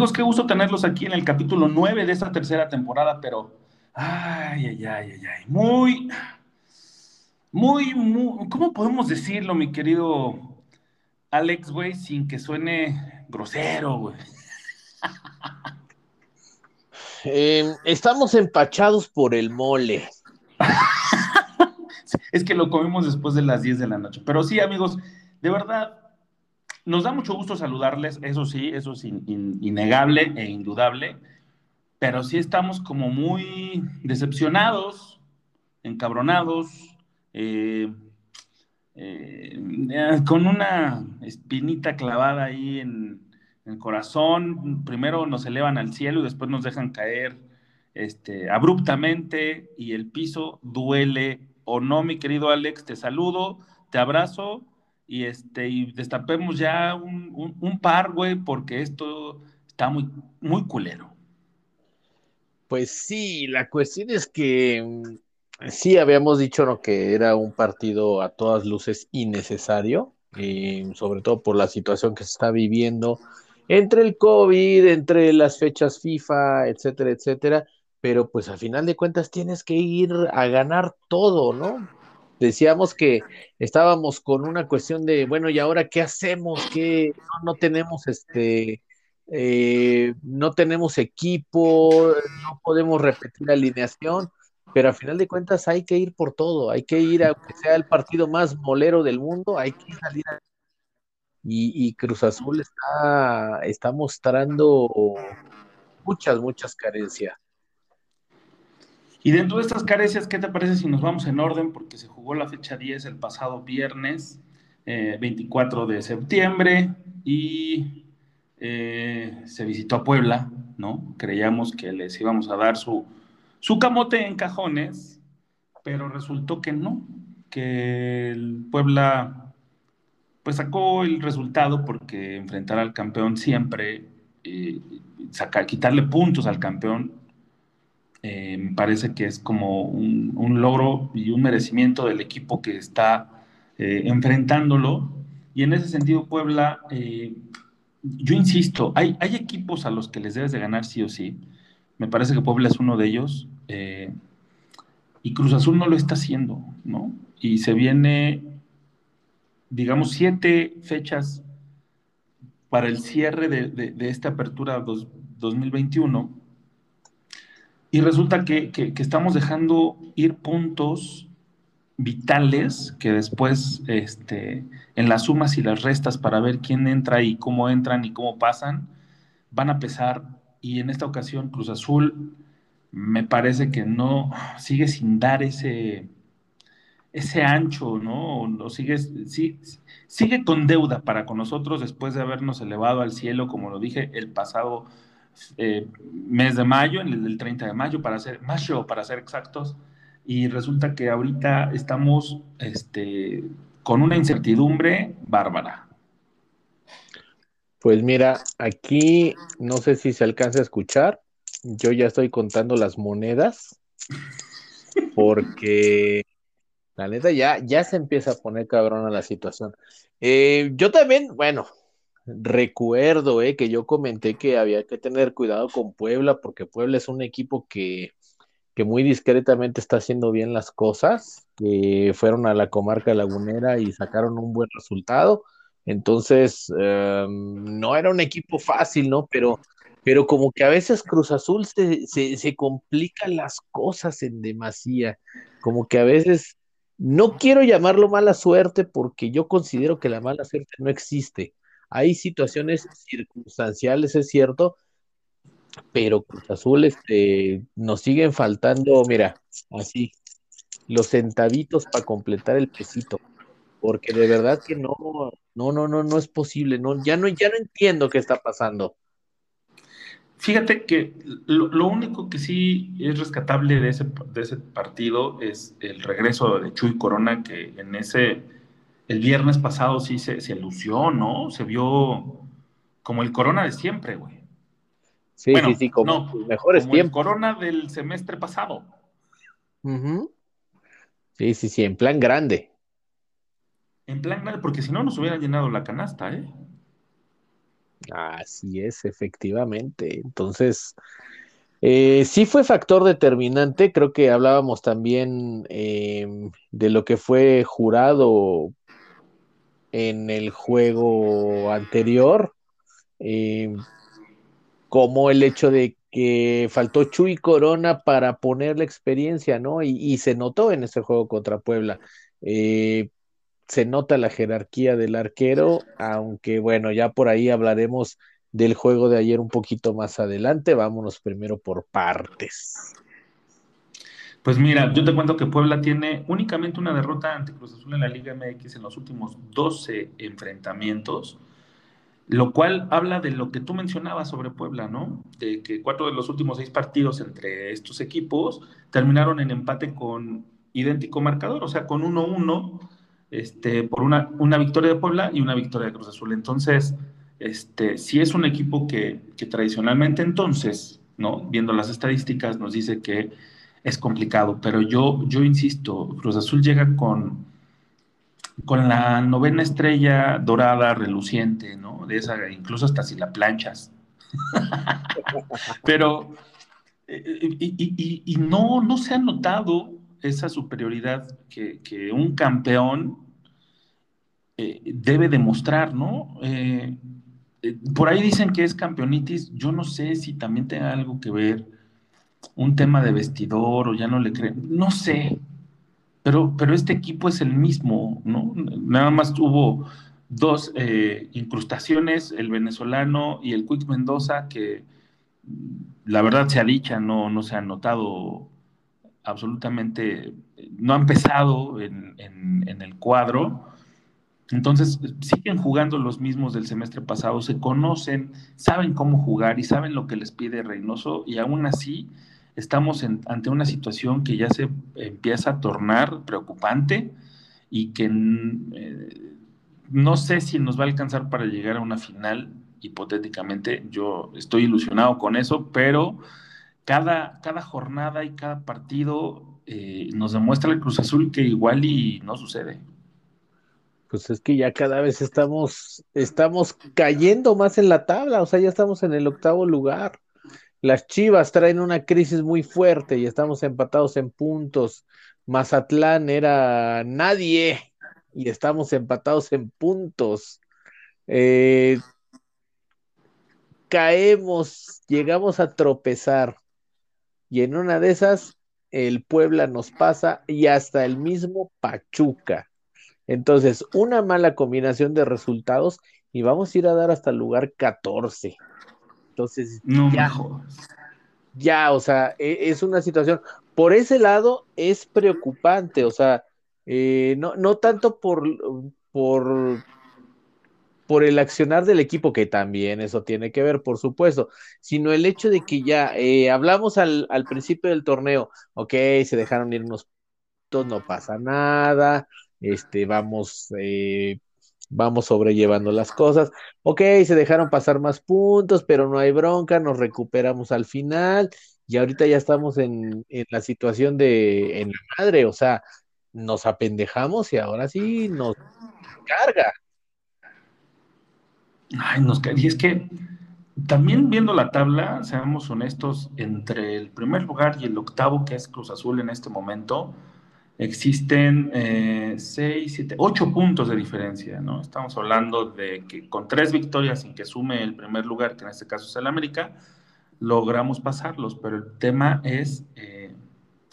Amigos, qué gusto tenerlos aquí en el capítulo 9 de esta tercera temporada, pero ay, ay, ay, ay, ay, muy, muy, muy, ¿cómo podemos decirlo, mi querido Alex, güey, sin que suene grosero, güey? Eh, estamos empachados por el mole. es que lo comimos después de las 10 de la noche. Pero sí, amigos, de verdad, nos da mucho gusto saludarles, eso sí, eso es innegable e indudable, pero sí estamos como muy decepcionados, encabronados, eh, eh, con una espinita clavada ahí en, el corazón. Primero nos elevan al cielo y después nos dejan caer este, abruptamente y el piso duele. ¿O no, mi querido Alex? Te saludo, te abrazo y, este, y destapemos ya un, par, güey, porque esto está muy, muy culero. Pues sí, la cuestión es que mm, sí habíamos dicho ¿no? que era un partido a todas luces innecesario, y sobre todo por la situación que se está viviendo entre el COVID, entre las fechas FIFA, etcétera, etcétera, pero pues al final de cuentas tienes que ir a ganar todo, ¿no? Decíamos que estábamos con una cuestión de, bueno, ¿y ahora qué hacemos? ¿Qué no, tenemos este, eh, no tenemos equipo, no podemos repetir la alineación, pero al final de cuentas hay que ir por todo, hay que ir a que sea el partido más molero del mundo, hay que salir a y, Cruz Azul está, está mostrando muchas, muchas carencias. Y dentro de estas carencias, ¿qué te parece si nos vamos en orden? Porque se jugó la fecha 10 el pasado viernes, 24 eh, de septiembre, y eh, se visitó a Puebla, ¿no? Creíamos que les íbamos a dar su, su camote en cajones, pero resultó que no, que Puebla pues sacó el resultado porque enfrentar al campeón siempre, eh, sacar, quitarle puntos al campeón, eh, me parece que es como un, logro y un merecimiento del equipo que está eh, enfrentándolo. Y en ese sentido, Puebla, yo insisto, hay, hay equipos a los que les debes de ganar sí o sí. Me parece que Puebla es uno de ellos. y Cruz Azul no lo está haciendo, ¿no? Y se viene digamos, siete fechas para el cierre de, esta apertura 2021 y resulta que, estamos dejando ir puntos vitales que después este, en las sumas y las restas para ver quién entra y cómo entran y cómo pasan van a pesar y en esta ocasión Cruz Azul me parece que no sigue sin dar ese ese ancho, ¿no? Sigue, sí, sigue con deuda para con nosotros después de habernos elevado al cielo, como lo dije, el pasado eh, mes de mayo, en el 30 de mayo, para ser, mayo, para ser exactos, y resulta que ahorita estamos este, con una incertidumbre bárbara. Pues mira, aquí no sé si se alcanza a escuchar, yo ya estoy contando las monedas, porque la neta, ya, ya se empieza a poner cabrona la situación. Eh, yo también, bueno, recuerdo eh, que yo comenté que había que tener cuidado con Puebla, porque Puebla es un equipo que, muy discretamente está haciendo bien las cosas, que fueron a la comarca lagunera y sacaron un buen resultado. Entonces, em, no era un equipo fácil, ¿no? Pero, pero como que a veces Cruz Azul se, se complican las cosas en demasía, como que a veces no quiero llamarlo mala suerte porque yo considero que la mala suerte no existe. Hay situaciones circunstanciales, es cierto, pero Cruz Azul este, nos siguen faltando, mira, así, los centavitos para completar el pesito, porque de verdad que no, no, no, no, no es posible, no, ya no, ya no entiendo qué está pasando. Fíjate que lo, único que sí es rescatable de ese, de ese partido es el regreso de Chuy Corona, que en ese, el viernes pasado sí se, se lució, ¿no? Se vio como el Corona de siempre, güey. Sí, sí, sí, como no, mejores como el Corona del semestre pasado. Sí, sí, sí, en plan grande. En plan grande, porque si no nos hubieran llenado la canasta, ¿eh? Así es, efectivamente. Entonces, eh, sí fue factor determinante. Creo que hablábamos también em, de lo que fue jurado en el juego anterior, em, como el hecho de que faltó Chuy Corona para poner la experiencia, ¿no? Y, se notó en ese juego contra Puebla. Eh, se nota la jerarquía del arquero, aunque bueno, ya por ahí hablaremos del juego de ayer un poquito más adelante. Vámonos primero por partes. Pues mira, yo te cuento que Puebla tiene únicamente una derrota ante Cruz Azul en la Liga MX en los últimos 12 enfrentamientos, lo cual habla de lo que tú mencionabas sobre Puebla, ¿no? De que cuatro de los últimos seis partidos entre estos equipos terminaron en empate con idéntico marcador, o sea, con 1-1 este, por una, una victoria de Puebla y una victoria de Cruz Azul. Entonces, este, si es un equipo que, tradicionalmente entonces, ¿no? viendo las estadísticas, nos dice que es complicado, pero yo, yo insisto, Cruz Azul llega con, con la novena estrella dorada, reluciente, ¿no? De esa, incluso hasta si la planchas. pero, eh, y, no, no se ha notado esa superioridad que, un campeón eh, debe demostrar, ¿no? Eh, por ahí dicen que es campeonitis, yo no sé si también tenga algo que ver un tema de vestidor o ya no le creen, no sé, pero, pero este equipo es el mismo, ¿no? Nada más tuvo dos incrustaciones, el venezolano y el Quick Mendoza, que la verdad se ha dicha, no, no se han notado absolutamente, no han pesado en, el cuadro. Entonces, siguen jugando los mismos del semestre pasado, se conocen, saben cómo jugar y saben lo que les pide Reynoso y aún así estamos ante una situación que ya se empieza a tornar preocupante y que eh, no sé si nos va a alcanzar para llegar a una final, hipotéticamente, yo estoy ilusionado con eso, pero cada, cada jornada y cada partido eh, nos demuestra el Cruz Azul que igual y no sucede. Pues es que ya cada vez estamos, estamos cayendo más en la tabla, o sea, ya estamos en el octavo lugar. Las Chivas traen una crisis muy fuerte y estamos empatados en puntos. Mazatlán era nadie y estamos empatados en puntos. Eh, caemos, llegamos a tropezar y en una de esas el Puebla nos pasa y hasta el mismo Pachuca. Entonces, una mala combinación de resultados y vamos a ir a dar hasta el lugar 14. Entonces, no ya, ya, o sea, e, es una situación, por ese lado es preocupante, o sea, eh, no, no tanto por, por por el accionar del equipo, que también eso tiene que ver, por supuesto, sino el hecho de que ya eh, hablamos al, principio del torneo, ok, se dejaron ir unos no pasa nada, este, vamos, eh, vamos sobrellevando las cosas, ok, se dejaron pasar más puntos, pero no hay bronca, nos recuperamos al final, y ahorita ya estamos en, en la situación de, en la madre, o sea, nos apendejamos y ahora sí nos carga. Ay, nos y es que también viendo la tabla, seamos honestos, entre el primer lugar y el octavo, que es Cruz Azul en este momento, existen eh, seis, siete, ocho puntos de diferencia, ¿no? Estamos hablando de que con tres victorias sin que sume el primer lugar, que en este caso es el América, logramos pasarlos, pero el tema es eh,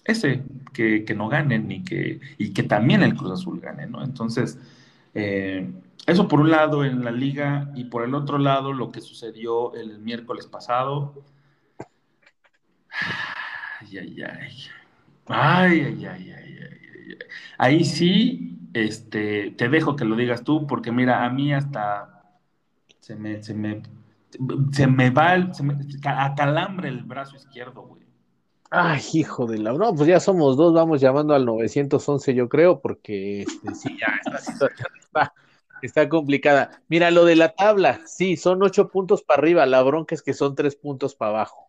ese, que, no ganen y que, y que también el Cruz Azul gane, ¿no? Entonces, eh, eso por un lado en la liga y por el otro lado lo que sucedió el miércoles pasado. Ay, ay, ay. Ay, ay, ay, ay, Ahí sí, este, te dejo que lo digas tú, porque mira, a mí hasta se me, se me, se me va, se me acalambre el brazo izquierdo, güey. Ay, hijo de la. No, pues ya somos dos, vamos llamando al 911, yo creo, porque este, sí, ya esta situación está Está complicada. Mira, lo de la tabla, sí, son ocho puntos para arriba. La bronca es que son tres puntos para abajo.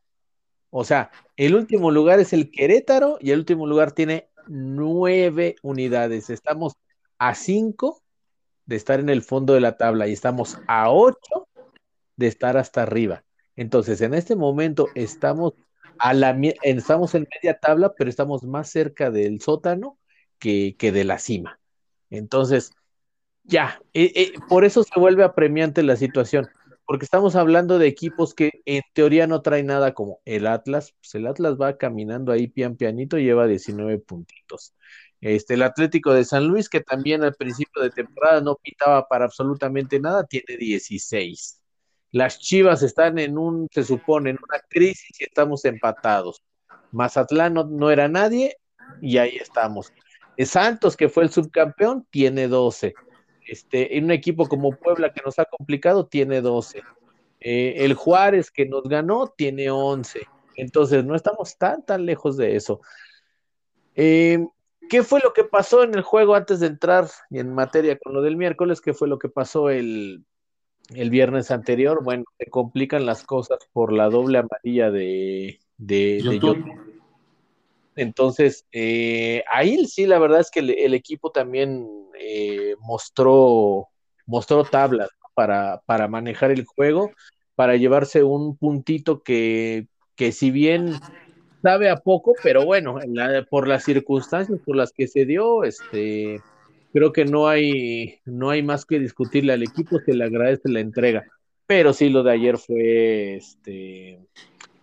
O sea, el último lugar es el Querétaro y el último lugar tiene nueve unidades. Estamos a cinco de estar en el fondo de la tabla y estamos a ocho de estar hasta arriba. Entonces, en este momento estamos, a la, estamos en media tabla, pero estamos más cerca del sótano que, de la cima. Entonces, ya, eh, eh, por eso se vuelve apremiante la situación, porque estamos hablando de equipos que en teoría no traen nada como el Atlas, pues el Atlas va caminando ahí pian pianito, lleva 19 puntitos. Este, el Atlético de San Luis, que también al principio de temporada no pitaba para absolutamente nada, tiene 16. Las Chivas están en un, se supone, en una crisis y estamos empatados. Mazatlán no, era nadie y ahí estamos. Santos, que fue el subcampeón, tiene 12. Este, en un equipo como Puebla que nos ha complicado, tiene 12. Eh, el Juárez que nos ganó, tiene 11. Entonces, no estamos tan, tan lejos de eso. Eh, ¿Qué fue lo que pasó en el juego antes de entrar en materia con lo del miércoles? ¿Qué fue lo que pasó el, viernes anterior? Bueno, se complican las cosas por la doble amarilla de, de, YouTube. Entonces, eh, ahí sí, la verdad es que el, equipo también eh, mostró, mostró tablas para, para manejar el juego, para llevarse un puntito que, que si bien sabe a poco, pero bueno, por las circunstancias por las que se dio, este, creo que no hay, no hay más que discutirle al equipo, se le agradece la entrega. Pero sí, lo de ayer fue, este,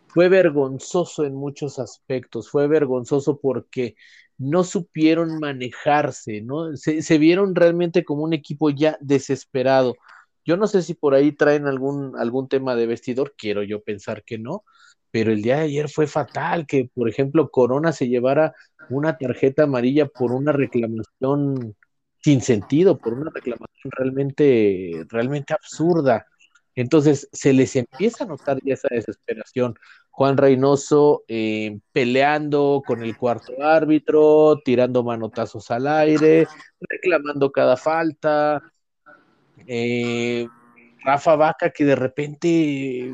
fue vergonzoso en muchos aspectos, fue vergonzoso porque no supieron manejarse, ¿no? Se, vieron realmente como un equipo ya desesperado. Yo no sé si por ahí traen algún, algún tema de vestidor, quiero yo pensar que no, pero el día de ayer fue fatal que, por ejemplo, Corona se llevara una tarjeta amarilla por una reclamación sin sentido, por una reclamación realmente, realmente absurda. Entonces se les empieza a notar ya esa desesperación. Juan Reynoso eh, peleando con el cuarto árbitro, tirando manotazos al aire, reclamando cada falta. Eh, Rafa Vaca que de repente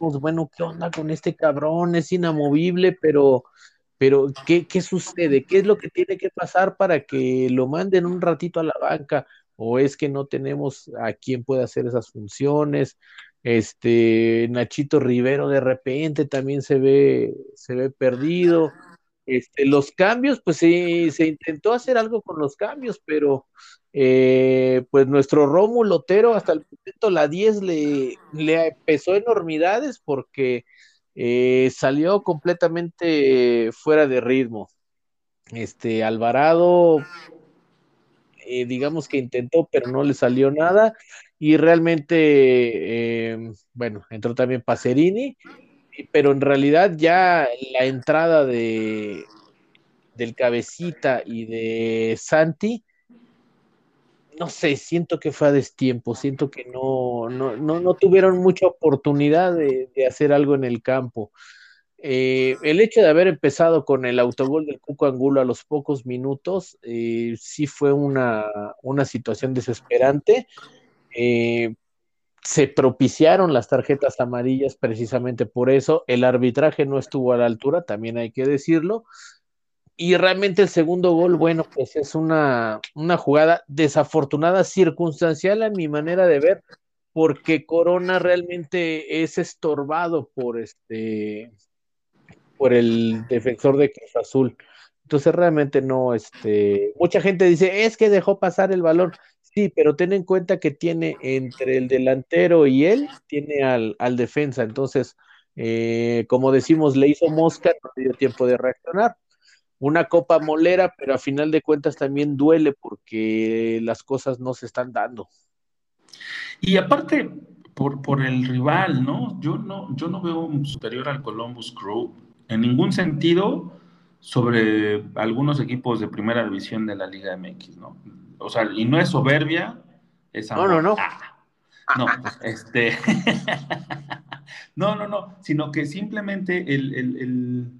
bueno, ¿qué onda con este cabrón? Es inamovible, pero, pero ¿qué, ¿qué sucede? ¿Qué es lo que tiene que pasar para que lo manden un ratito a la banca? ¿O es que no tenemos a quien pueda hacer esas funciones? Este Nachito Rivero de repente también se ve, se ve perdido. Este, los cambios, pues sí, se intentó hacer algo con los cambios, pero eh, pues nuestro Rómulo Otero hasta el momento la 10 le, le pesó enormidades porque eh, salió completamente fuera de ritmo. Este Alvarado, eh, digamos que intentó, pero no le salió nada. Y realmente, bueno, entró también Pacerini pero en realidad ya la entrada de del cabecita y de Santi, no sé, siento que fue a destiempo, siento que no, no, no, tuvieron mucha oportunidad de, hacer algo en el campo. Eh, el hecho de haber empezado con el autogol del Cuco Angulo a los pocos minutos, eh, sí fue una, una situación desesperante. Eh, se propiciaron las tarjetas amarillas precisamente por eso. El arbitraje no estuvo a la altura, también hay que decirlo. Y realmente el segundo gol, bueno, pues es una, una jugada desafortunada, circunstancial a mi manera de ver, porque Corona realmente es estorbado por este por el defensor de Cruz Azul. Entonces realmente no, este, mucha gente dice, es que dejó pasar el balón. Sí, pero ten en cuenta que tiene entre el delantero y él, tiene al, defensa. Entonces, eh, como decimos, le hizo mosca, no dio tiempo de reaccionar. Una copa molera, pero a final de cuentas también duele porque las cosas no se están dando. Y aparte, por, por el rival, ¿no? Yo no, yo no veo superior al Columbus Crew en ningún sentido sobre algunos equipos de primera división de la Liga MX, ¿no? O sea, y no es soberbia, es amor. No, no, no. Ah, no, pues, este. no, no, no, sino que simplemente el, el, el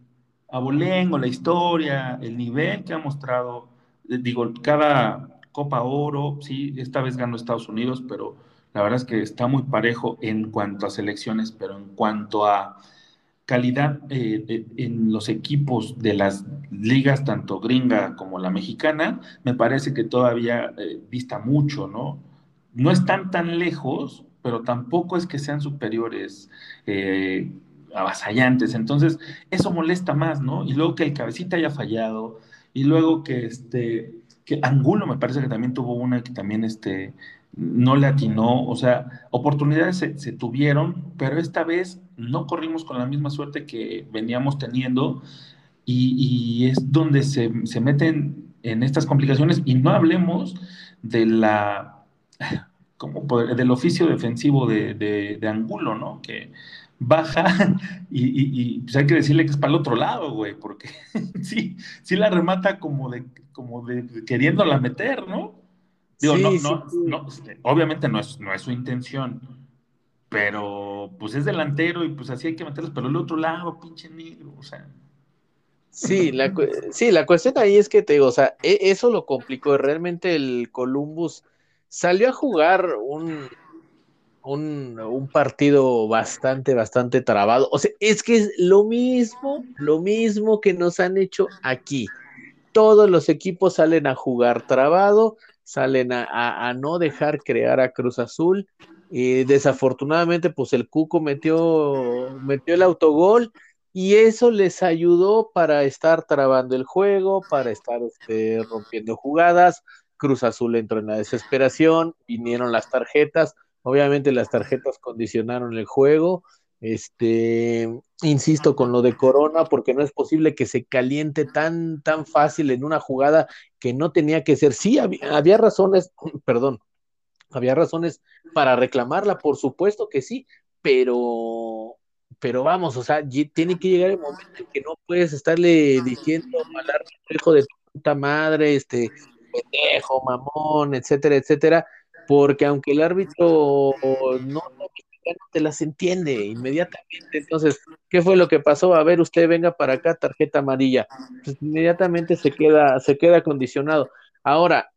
abolengo, la historia, el nivel que ha mostrado, eh, digo, cada Copa Oro, sí, esta vez ganó Estados Unidos, pero la verdad es que está muy parejo en cuanto a selecciones, pero en cuanto a calidad eh, en los equipos de las ligas, tanto gringa como la mexicana, me parece que todavía eh, dista mucho, ¿no? no están tan lejos, pero tampoco es que sean superiores eh, avasallantes. Entonces, eso molesta más, ¿no? Y luego que el cabecita haya fallado, y luego que este, que Angulo me parece que también tuvo una que también este, no le atinó, o sea, oportunidades se, tuvieron, pero esta vez no corrimos con la misma suerte que veníamos teniendo y, es donde se, meten en estas complicaciones y no hablemos de la, como del oficio defensivo de, de Angulo, ¿no? Que baja y, pues hay que decirle que es para el otro lado, güey, porque sí, sí la remata como de, como de queriéndola meter, ¿no? Digo, no, no, no, este, obviamente no es, no es su intención, pero pues es delantero y pues así hay que meterlos, pero el otro lado, pinche negro, o sea. Sí, la, sí, la cuestión ahí es que te digo, o sea, e, eso lo complicó. Realmente el Columbus salió a jugar un, un, partido bastante, bastante trabado. O sea, es que es lo mismo, lo mismo que nos han hecho aquí. Todos los equipos salen a jugar trabado, salen a, no dejar crear a Cruz Azul. Y desafortunadamente, pues el Cuco metió, metió el autogol y eso les ayudó para estar trabando el juego, para estar este, rompiendo jugadas. Cruz Azul entró en la desesperación, vinieron las tarjetas Obviamente las tarjetas condicionaron el juego. Este, insisto con lo de Corona, porque no es posible que se caliente tan, tan fácil en una jugada que no tenía que ser. Sí, había, razones, perdón, había razones para reclamarla, por supuesto que sí, pero, pero vamos, o sea, tiene que llegar el momento en que no puedes estarle diciendo al hijo de puta madre, este, pendejo, mamón, etcétera, etcétera, porque aunque el árbitro no, te las entiende inmediatamente. Entonces, ¿qué fue lo que pasó? A ver, usted venga para acá, tarjeta amarilla. Pues inmediatamente se queda, se queda condicionado. Ahora,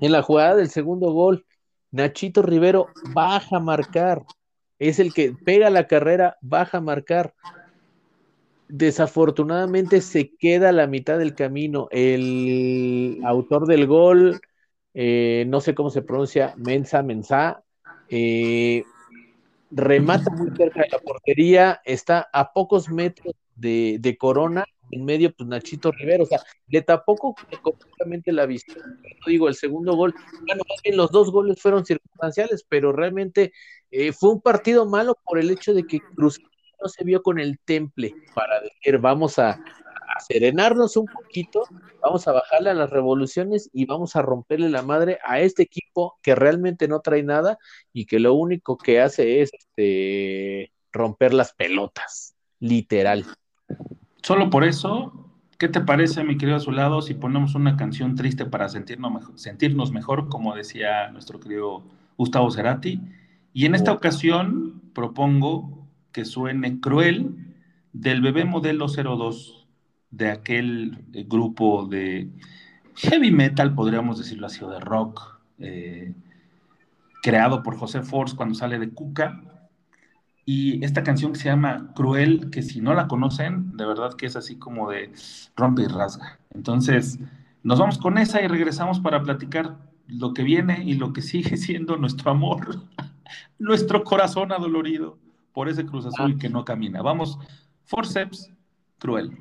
en la jugada del segundo gol, Nachito Rivero baja a marcar. Es el que pega la carrera, baja a marcar. Desafortunadamente se queda a la mitad del camino. El autor del gol eh, no sé cómo se pronuncia, Mensa, Mensa, eh, remata muy cerca de la portería, está a pocos metros de, Corona, en medio, pues Nachito Rivero, o sea, le tapó completamente la visión. Digo, el segundo gol, bueno, más bien los dos goles fueron circunstanciales, pero realmente eh, fue un partido malo por el hecho de que Cruz no se vio con el temple para decir, vamos a, serenarnos un poquito, vamos a bajarle a las revoluciones y vamos a romperle la madre a este equipo que realmente no trae nada y que lo único que hace es este, romper las pelotas, literal. Solo por eso, ¿qué te parece, mi querido Azulado, si ponemos una canción triste para sentirnos mejor, sentirnos mejor como decía nuestro querido Gustavo Cerati? Y en esta ocasión propongo que suene Cruel del bebé modelo 02 de aquel eh, grupo de heavy metal, podríamos decirlo así, o de rock, eh, creado por José Force cuando sale de Cuca. Y esta canción que se llama Cruel, que si no la conocen, de verdad que es así como de rompe y rasga. Entonces, nos vamos con esa y regresamos para platicar lo que viene y lo que sigue siendo nuestro amor, nuestro corazón adolorido por ese Cruz Azul ah. que no camina. Vamos, Forceps, Cruel.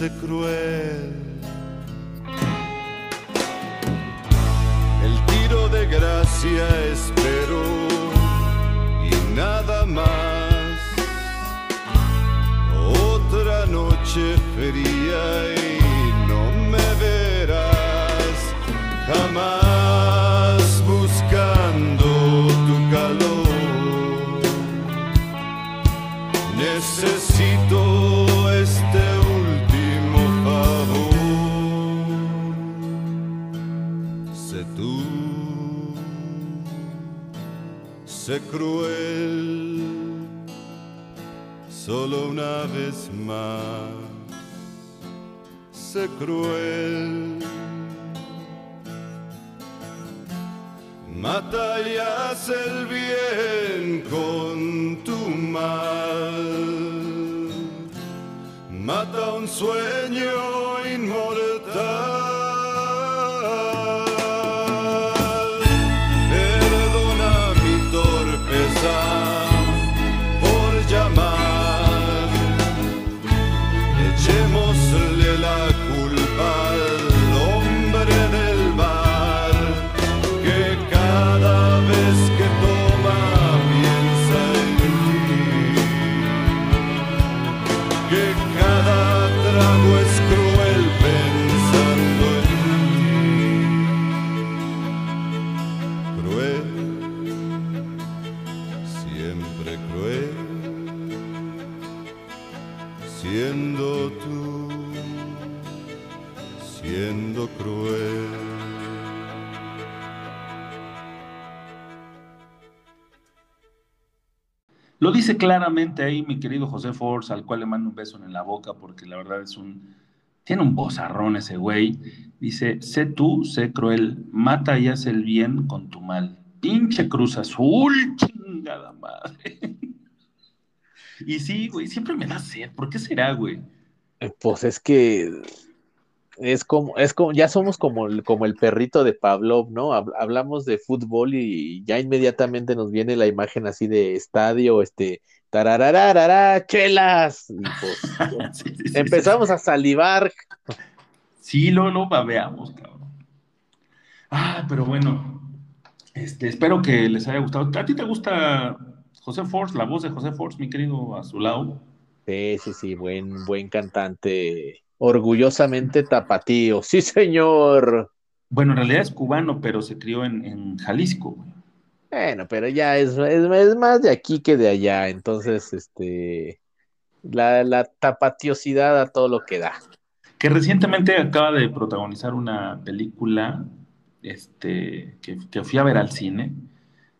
Noche fría cruel solo una vez más. Sé cruel. Mata y hace el bien con tu mal. Mata un sueño claramente ahí mi querido José Force, al cual le mando un beso en la boca porque la verdad es un... Tiene un bozarrón ese güey. Dice, sé tú, sé cruel, mata y haz el bien con tu mal. Pinche Cruz Azul, chingada madre. y sí, güey, siempre me da sed. ¿Por qué será, güey? Pues es que es como, es como, ya somos como, como el perrito de Pavlov, ¿no? Hablamos de fútbol y ya inmediatamente nos viene la imagen así de estadio, este, tararararara, chelas. Y pues empezamos a salivar. Sí, lo, lo babeamos, cabrón. Ah, pero bueno, este, espero que les haya gustado. ¿A ti te gusta José Force, la voz de José Force, mi querido a su lado? Sí, sí, sí, buen, buen cantante Orgullosamente tapatío. Sí, señor. Bueno, en realidad es cubano, pero se crió en, Jalisco. Bueno, pero ya es, es, más de aquí que de allá. Entonces, este, la, la tapatiosidad a todo lo que da. Que recientemente acaba de protagonizar una película este, que, que fui a ver al cine.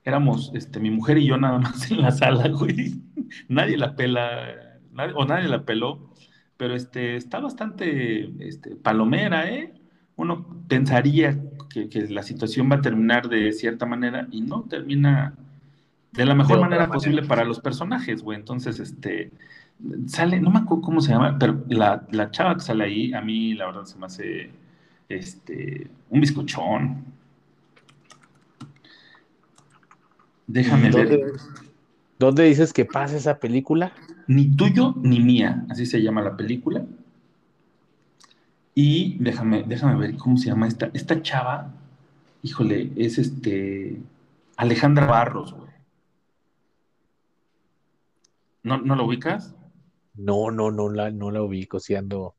Éramos este, mi mujer y yo nada más en la sala, güey. Nadie la pela, o nadie la peló pero este, está bastante este, palomera, ¿eh? Uno pensaría que, la situación va a terminar de cierta manera y no termina de la mejor manera, posible para los personajes, güey. Entonces, este, sale, no me acuerdo cómo se llama, pero la, chava que sale ahí, a mí la verdad se me hace, este, un bizcochón. Déjame ver. ¿Dónde dices que pasa esa película? Ni tuyo ni mía, así se llama la película. Y déjame, déjame ver cómo se llama esta, esta chava. Híjole, es este Alejandra Barros, güey. ¿No, ¿No la ubicas? No, no, no la, no la ubico, sí ando,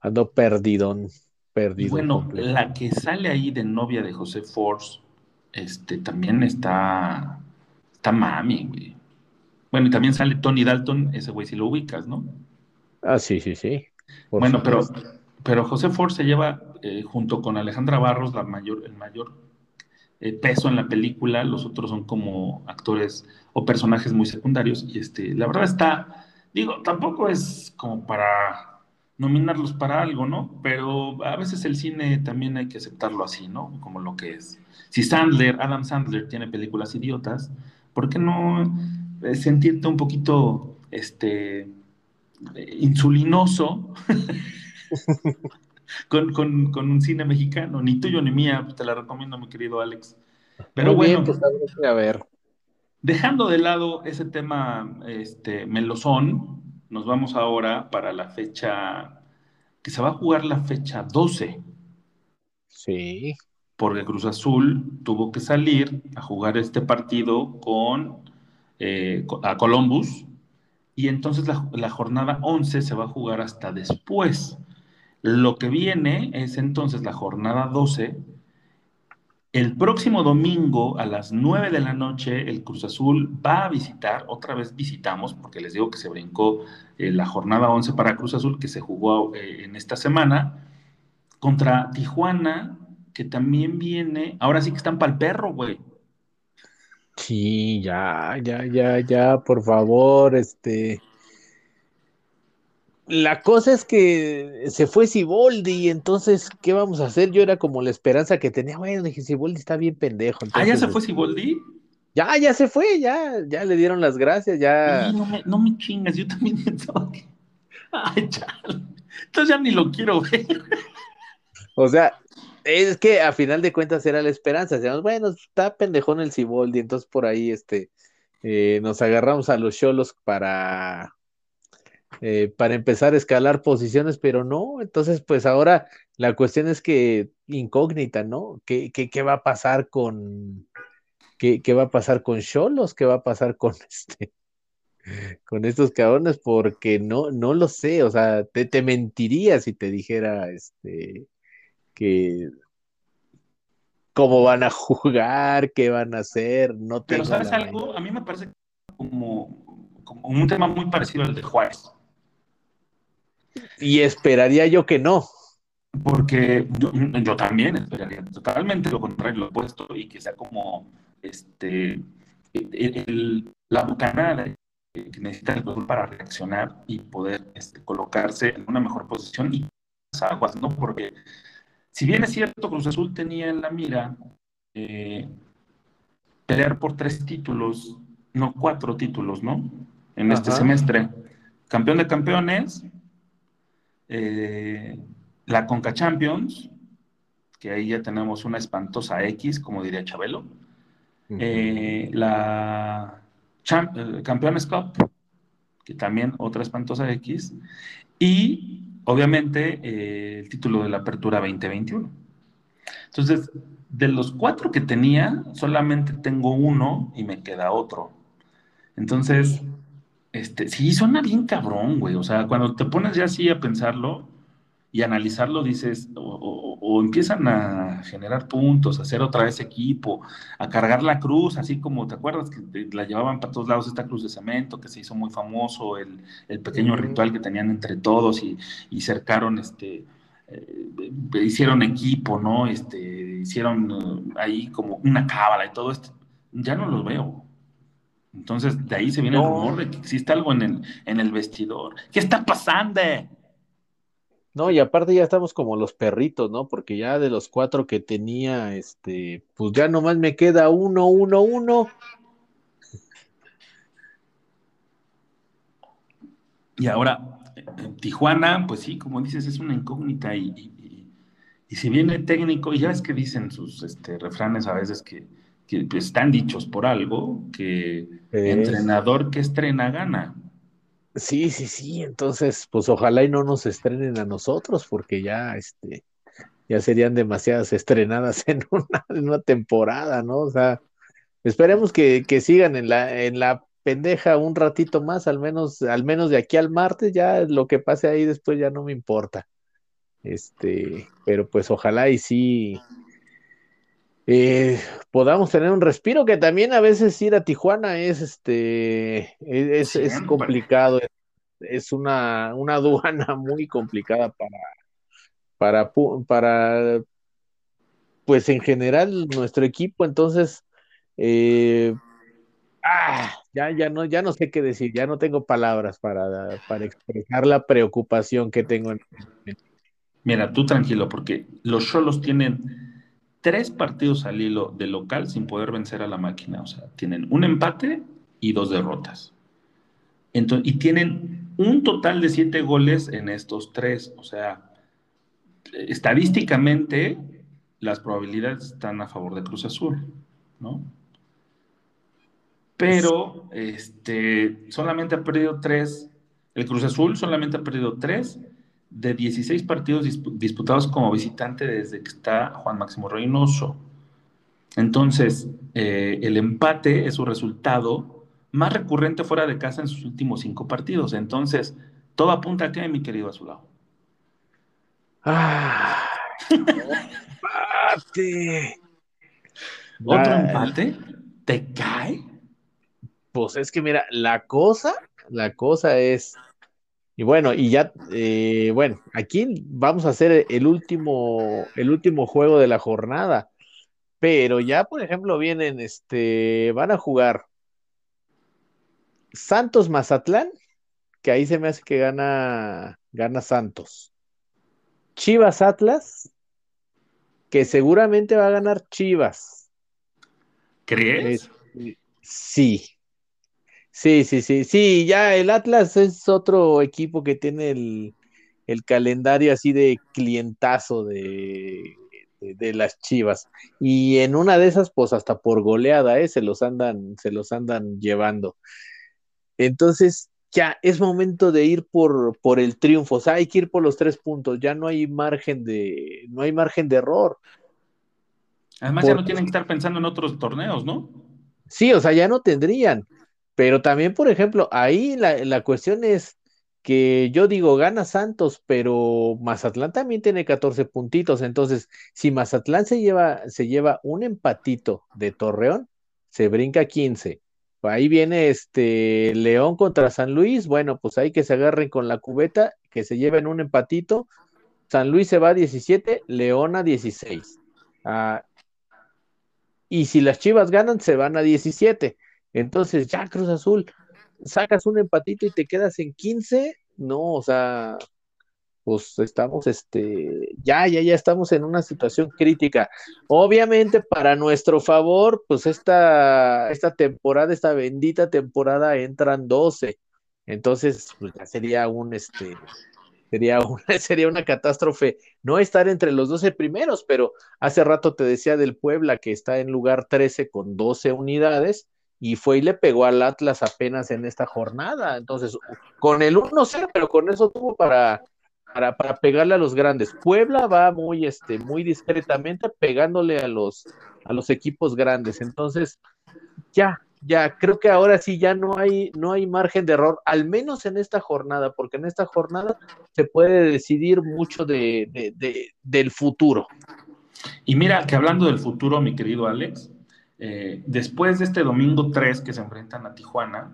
ando perdidón, perdido. bueno, la que sale ahí de novia de José Force, este, también está, está mami, güey. Bueno, y también sale Tony Dalton, ese güey si lo ubicas, ¿no? Ah, sí, sí, sí. bueno, pero, pero José Ford se lleva, eh, junto con Alejandra Barros, la mayor, el mayor eh, peso en la película. Los otros son como actores o personajes muy secundarios. Y este, la verdad está, digo, tampoco es como para nominarlos para algo, ¿no? Pero a veces el cine también hay que aceptarlo así, ¿no? Como lo que es. Si Sandler, Adam Sandler tiene películas idiotas, ¿por qué no sentirte un poquito este, insulinoso con, un cine mexicano, ni tuyo ni mía, te la recomiendo, mi querido Alex. Pero bueno, pues, a ver. Dejando de lado ese tema este, melosón, nos vamos ahora para la fecha que se va a jugar la fecha 12. Sí. Porque Cruz Azul tuvo que salir a jugar este partido con eh, a Columbus, y entonces la, jornada 11 se va a jugar hasta después. Lo que viene es entonces la jornada 12. El próximo domingo a las 9 de la noche el Cruz Azul va a visitar, otra vez visitamos, porque les digo que se brincó eh, la jornada 11 para Cruz Azul que se jugó eh, en esta semana, contra Tijuana, que también viene, ahora sí que están para el perro, güey. Sí, ya, ya, ya, ya, por favor, este. La cosa es que se fue Siboldi, entonces, ¿qué vamos a hacer? Yo era como la esperanza que tenía. Bueno, dije, Siboldi está bien pendejo. ah, ya se fue Siboldi. Ya, ya se fue, ya, ya le dieron las gracias, ya. No me, no me chingas, yo también pensaba que. Ay, chale. Entonces ya ni lo quiero ver. O sea, es que a final de cuentas era la esperanza. Decíamos, bueno, está pendejón el Siboldi, entonces por ahí este, eh, nos agarramos a los cholos para, eh, para empezar a escalar posiciones, pero no. Entonces, pues ahora la cuestión es que incógnita, ¿no? ¿Qué, qué, qué va a pasar con, qué, qué va a pasar con Cholos? ¿Qué va a pasar con este? con estos cabrones, porque no, no lo sé, o sea, te, te mentiría si te dijera este que cómo van a jugar, qué van a hacer, no Pero ¿sabes algo? A mí me parece como, como un tema muy parecido al de Juárez. Y esperaría yo que no. Porque yo, yo también esperaría totalmente lo contrario, lo opuesto, y que sea como este el- el- la bocanada que necesita el club para reaccionar y poder este, colocarse en una mejor posición y las aguas, ¿no? Porque si bien es cierto, Cruz Azul tenía en la mira eh, pelear por tres títulos, no cuatro títulos, ¿no? En este semestre. Campeón de campeones, eh, la Conca Champions, que ahí ya tenemos una espantosa X, como diría Chabelo. Eh, la Campeones Cup, que también otra espantosa X. Y obviamente eh, el título de la Apertura 2021. Entonces, de los cuatro que tenía, solamente tengo uno y me queda otro. Entonces, este, sí, suena bien cabrón, güey. O sea, cuando te pones ya así a pensarlo y analizarlo, dices, o, o- o empiezan a generar puntos, a hacer otra vez equipo, a cargar la cruz, así como te acuerdas que la llevaban para todos lados esta cruz de cemento, que se hizo muy famoso, el, el pequeño Ujú. ritual que tenían entre todos y, y cercaron, este, eh, hicieron equipo, ¿no? Este, hicieron eh, ahí como una cábala y todo esto. Ya no los veo. Entonces, de ahí se viene el No. rumor de que existe algo en el, en el vestidor. ¿Qué está pasando? No, y aparte ya estamos como los perritos, ¿no? Porque ya de los cuatro que tenía, este, pues ya nomás me queda uno, uno, uno. Y ahora, en Tijuana, pues sí, como dices, es una incógnita y, y- si viene técnico, y ya ves que dicen sus este, refranes a veces que, que, están dichos por algo, que Eh. entrenador que estrena gana. Sí, sí, sí. Entonces, pues ojalá y no nos estrenen a nosotros, porque ya, este, ya serían demasiadas estrenadas en una, en una temporada, ¿no? O sea, esperemos que, que sigan en la, en la pendeja un ratito más, al menos, al menos de aquí al martes, ya lo que pase ahí después ya no me importa. Este, pero pues ojalá y sí eh, podamos tener un respiro, que también a veces ir a Tijuana es este es, es Siempre. complicado, es, es una, una aduana muy complicada para, para, para pues en general nuestro equipo, entonces eh, ah, ya, ya no, ya no sé qué decir, ya no tengo palabras para, para expresar la preocupación que tengo en, Mira, tú tranquilo, porque los Cholos tienen tres partidos al hilo de local sin poder vencer a la máquina. O sea, tienen un empate y dos derrotas. Entonces, y tienen un total de siete goles en estos tres. O sea, estadísticamente las probabilidades están a favor de Cruz Azul, ¿no? Pero este, solamente ha perdido tres. El Cruz Azul solamente ha perdido tres de 16 partidos dispu- disputados como visitante desde que está Juan Máximo Reynoso. Entonces, eh, el empate es su resultado más recurrente fuera de casa en sus últimos cinco partidos. Entonces, todo apunta a que, mi querido Azulado. Ah, empate. ¿Otro Ah, empate? ¿Te cae? Pues es que mira, la cosa, la cosa es, y bueno, y ya, eh, bueno, aquí vamos a hacer el último, el último juego de la jornada. Pero ya, por ejemplo, vienen, este, van a jugar Santos Mazatlán, que ahí se me hace que gana, gana Santos. Chivas Atlas, que seguramente va a ganar Chivas. ¿Crees? Este, sí. Sí, sí, sí, sí, ya el Atlas es otro equipo que tiene el, el calendario así de clientazo de, de, las Chivas. Y en una de esas, pues hasta por goleada, ¿eh? se los andan, se los andan llevando. Entonces, ya es momento de ir por, por el triunfo. O sea, hay que ir por los tres puntos. Ya no hay margen de, no hay margen de error. Además, ya no tienen que estar pensando en otros torneos, ¿no? Sí, o sea, ya no tendrían. Pero también, por ejemplo, ahí la, la cuestión es que yo digo, gana Santos, pero Mazatlán también tiene 14 puntitos. Entonces, si Mazatlán se lleva, se lleva un empatito de Torreón, se brinca 15 Ahí viene este León contra San Luis. Bueno, pues hay que se agarren con la cubeta, que se lleven un empatito. San Luis se va a 17, León a 16. Ah, y si las Chivas ganan, se van a 17. Entonces, ya Cruz Azul, sacas un empatito y te quedas en 15. No, o sea, pues estamos, este, ya, ya, ya estamos en una situación crítica. Obviamente, para nuestro favor, pues esta, esta temporada, esta bendita temporada, entran 12. Entonces, pues ya sería un, este, sería una, sería una catástrofe no estar entre los 12 primeros, pero hace rato te decía del Puebla que está en lugar 13 con 12 unidades y fue y le pegó al Atlas apenas en esta jornada. Entonces, con el 1-0, pero con eso tuvo para para, pegarle a los grandes. Puebla va muy, este, muy discretamente pegándole a los, a los equipos grandes. Entonces, ya, ya, creo que ahora sí ya no hay, no hay margen de error, al menos en esta jornada, porque en esta jornada se puede decidir mucho de, del futuro. Y mira, que hablando del futuro, mi querido Alex, eh, después de este domingo 3 que se enfrentan a Tijuana,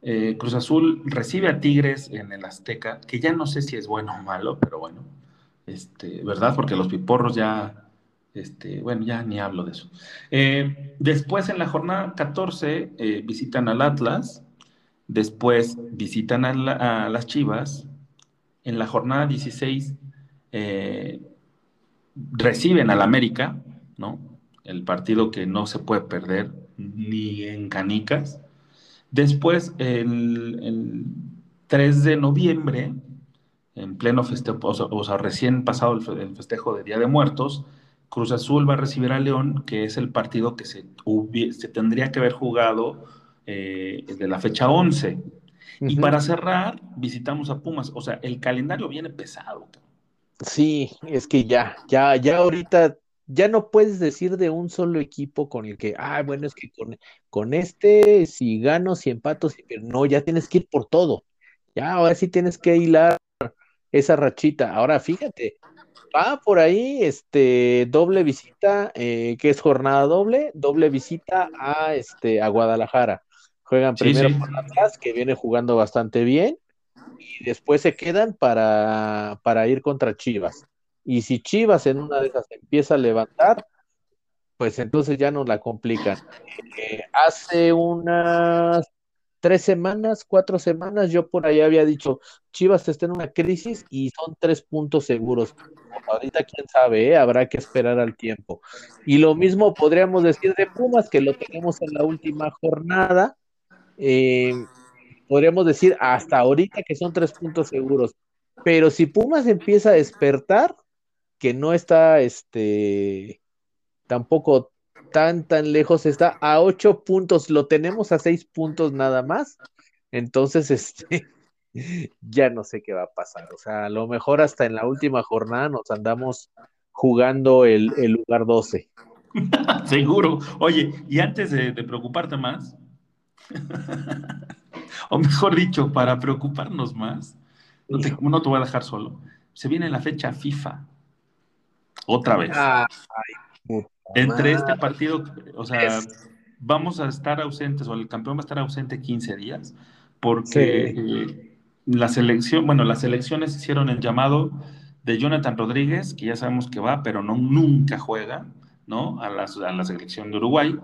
eh, Cruz Azul recibe a Tigres en el Azteca, que ya no sé si es bueno o malo, pero bueno, este, ¿verdad? Porque los piporros ya, este, bueno, ya ni hablo de eso. Eh, después en la jornada 14 eh, visitan al Atlas, después visitan a, las Chivas, en la jornada 16 reciben al América, ¿no? El partido que no se puede perder ni en canicas. Después, el, 3 de noviembre, en pleno festejo, o sea, recién pasado el, festejo de Día de Muertos, Cruz Azul va a recibir a León, que es el partido que se, se tendría que haber jugado eh, de la fecha 11. Y para cerrar, visitamos a Pumas. O sea, el calendario viene pesado. Sí, es que ya, ya, ya ahorita ya no puedes decir de un solo equipo con el que, ah, bueno, es que con, con este, si gano, si empato, si no, ya tienes que ir por todo. Ya, ahora sí tienes que hilar esa rachita. Ahora fíjate, va por ahí, este, doble visita, eh, que es jornada doble, doble visita a, este, a Guadalajara. Juegan primero con Atlas, que viene jugando bastante bien, y después se quedan para, para ir contra Chivas. Y si Chivas en una de esas empieza a levantar, pues entonces ya nos la complican. Eh, hace unas tres semanas, cuatro semanas, yo por ahí había dicho, Chivas está en una crisis y son tres puntos seguros. Ahorita quién sabe, ¿eh? habrá que esperar al tiempo. Y lo mismo podríamos decir de Pumas, que lo tenemos en la última jornada. Eh, podríamos decir hasta ahorita que son tres puntos seguros. Pero si Pumas empieza a despertar, que no está este tampoco tan tan lejos, está a ocho puntos, lo tenemos a seis puntos nada más. Entonces, este ya no sé qué va a pasar. O sea, a lo mejor hasta en la última jornada nos andamos jugando el, lugar 12. Seguro. Oye, y antes de, preocuparte más, o mejor dicho, para preocuparnos más, no te, no te voy a dejar solo. Se viene la fecha FIFA. Otra vez. Entre este partido, o sea, vamos a estar ausentes, o el campeón va a estar ausente 15 días, porque eh, la selección, bueno, las elecciones hicieron el llamado de Jonathan Rodríguez, que ya sabemos que va, pero no nunca juega, ¿no? A la, a la selección de Uruguay.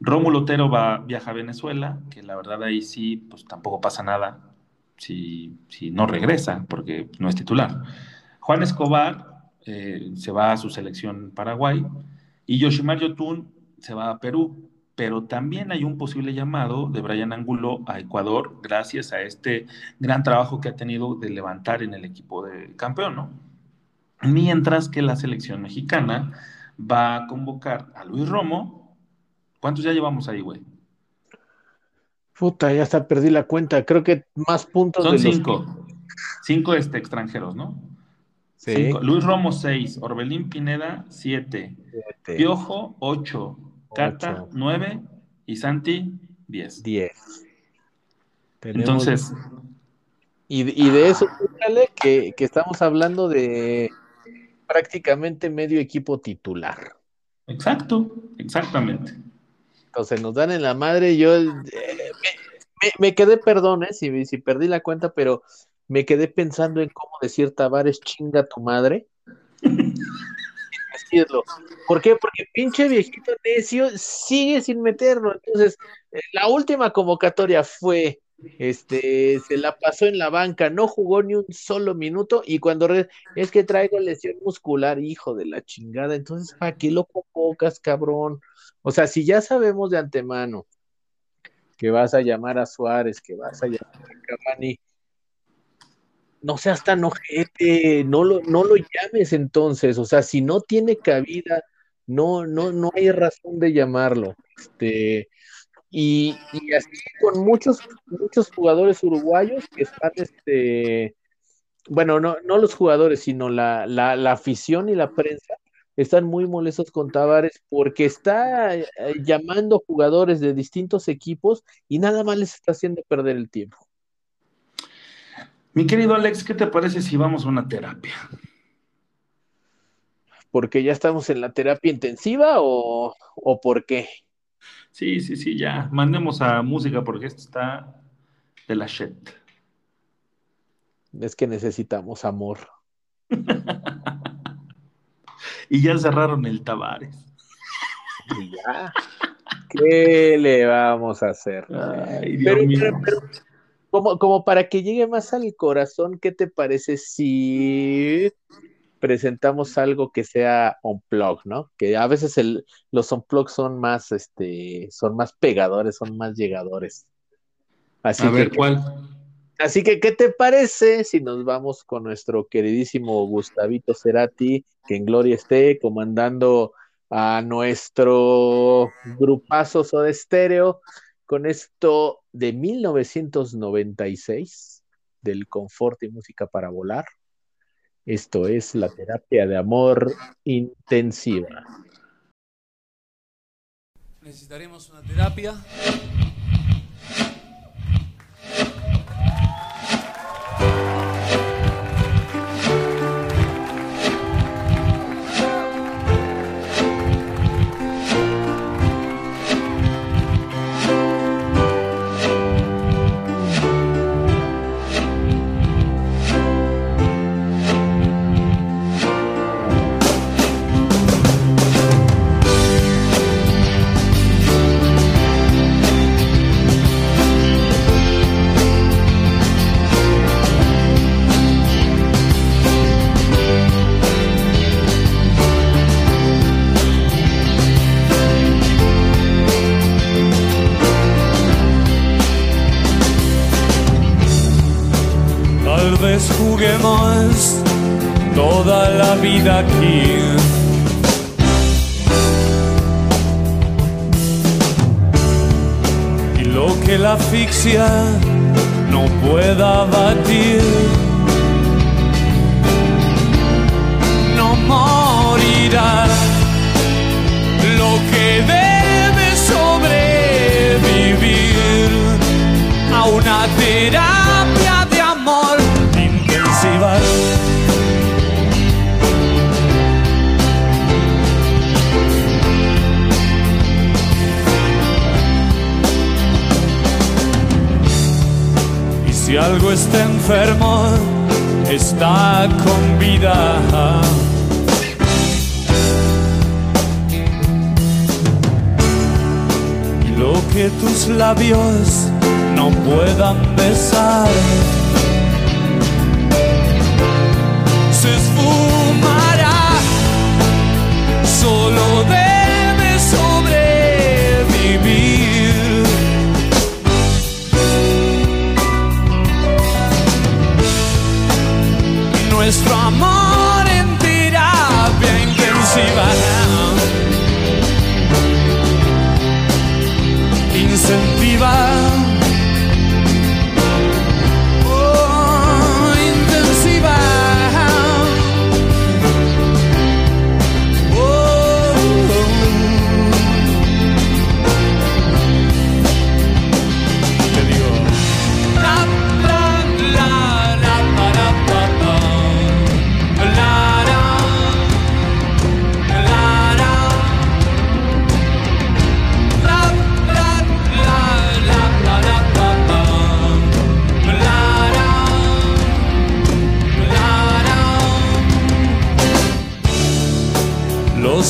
Rómulo Otero va, viaja a Venezuela, que la verdad ahí sí, pues tampoco pasa nada si, si no regresa, porque no es titular. Juan Escobar eh, se va a su selección Paraguay y Yoshimar Yotun se va a Perú. Pero también hay un posible llamado de Brian Angulo a Ecuador gracias a este gran trabajo que ha tenido de levantar en el equipo de campeón, ¿no? Mientras que la selección mexicana va a convocar a Luis Romo. ¿Cuántos ya llevamos ahí, güey? Puta, ya hasta perdí la cuenta. Creo que más puntos Son de los cinco. Cinco este, extranjeros, ¿no? Sí. Luis Romo, seis. Orbelín Pineda, siete. Siete, Piojo, ocho. Cata, Ocho. nueve. Y Santi, diez. diez. Tenemos- Entonces, y, y de eso, fíjale que, que estamos hablando de prácticamente medio equipo titular. exacto, exactamente. Entonces nos dan en la madre. Yo eh, me, me- me quedé, perdón, eh, si, si perdí la cuenta, pero me quedé pensando en cómo decir Tavares chinga tu madre. Decirlo. ¿Por qué? Porque pinche viejito necio sigue sin meterlo. Entonces, eh, la última convocatoria fue, este, se la pasó en la banca, no jugó ni un solo minuto y cuando es que traigo lesión muscular, hijo de la chingada, entonces, ¿para qué lo convocas, cabrón? O sea, si ya sabemos de antemano que vas a llamar a Suárez, que vas a llamar a Cavani, no seas tan ojete, no lo, no lo llames entonces, o sea, si no tiene cabida, no, no, no hay razón de llamarlo. Este, y, y así con muchos, muchos jugadores uruguayos que están, este, bueno, no, no los jugadores, sino la, la, la afición y la prensa están muy molestos con Tavares porque está eh, llamando jugadores de distintos equipos y nada más les está haciendo perder el tiempo. Mi querido Alex, ¿qué te parece si vamos a una terapia? ¿Porque ya estamos en la terapia intensiva o, o por qué? Sí, sí, sí, ya. Mandemos a música porque esto está de la shit. Es que necesitamos amor. Y ya cerraron el Tavares. Ya. ¿Qué le vamos a hacer? Ay, Dios Pero, mío. pero, pero, como, como para que llegue más al corazón, ¿qué te parece si presentamos algo que sea unplug, ¿no? Que a veces el, los unplug son más, este, son más pegadores, son más llegadores. Así a ver, ¿cuál? así que, ¿qué te parece si nos vamos con nuestro queridísimo Gustavito Cerati, que en gloria esté comandando a nuestro grupazo Soda Stereo con esto de 1996 del confort y música para volar. Esto es la terapia de amor intensiva. Necesitaremos una terapia. Juguemos toda la vida aquí. Y lo que la asfixia no pueda batir, algo está enfermo, está con vida. Lo que tus labios no puedan besar se esfumará solo de nuestro amor en terapia intensiva.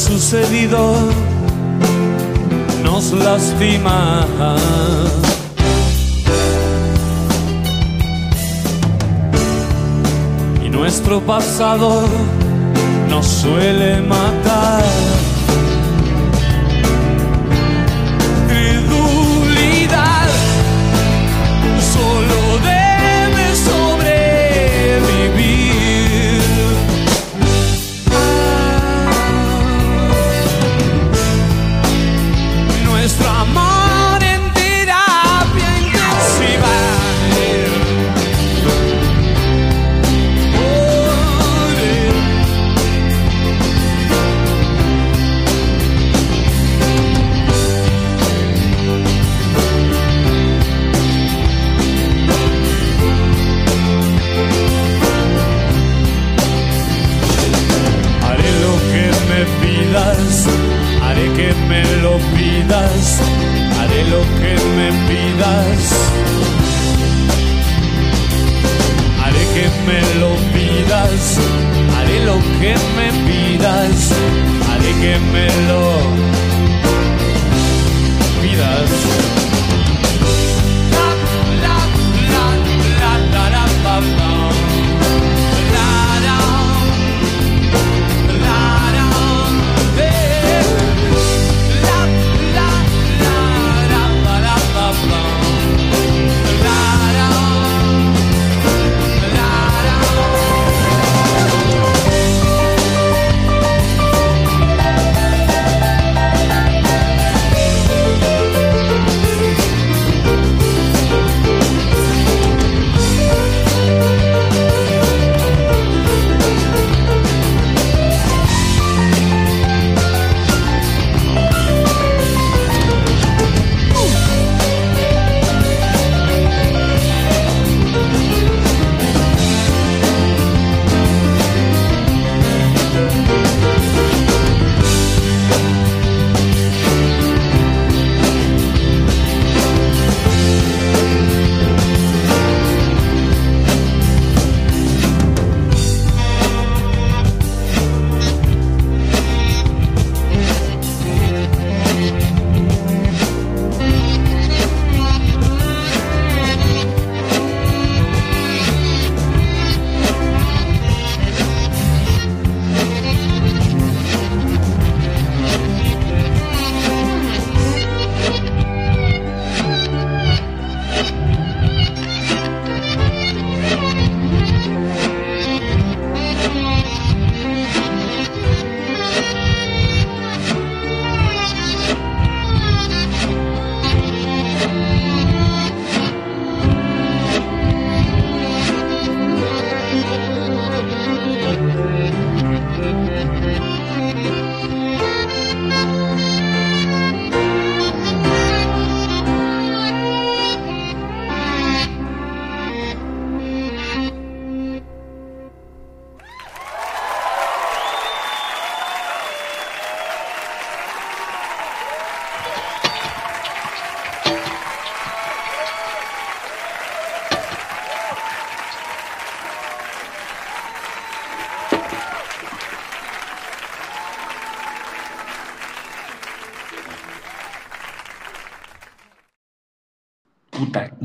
sucedido nos lastima. Y nuestro pasado nos suele matar.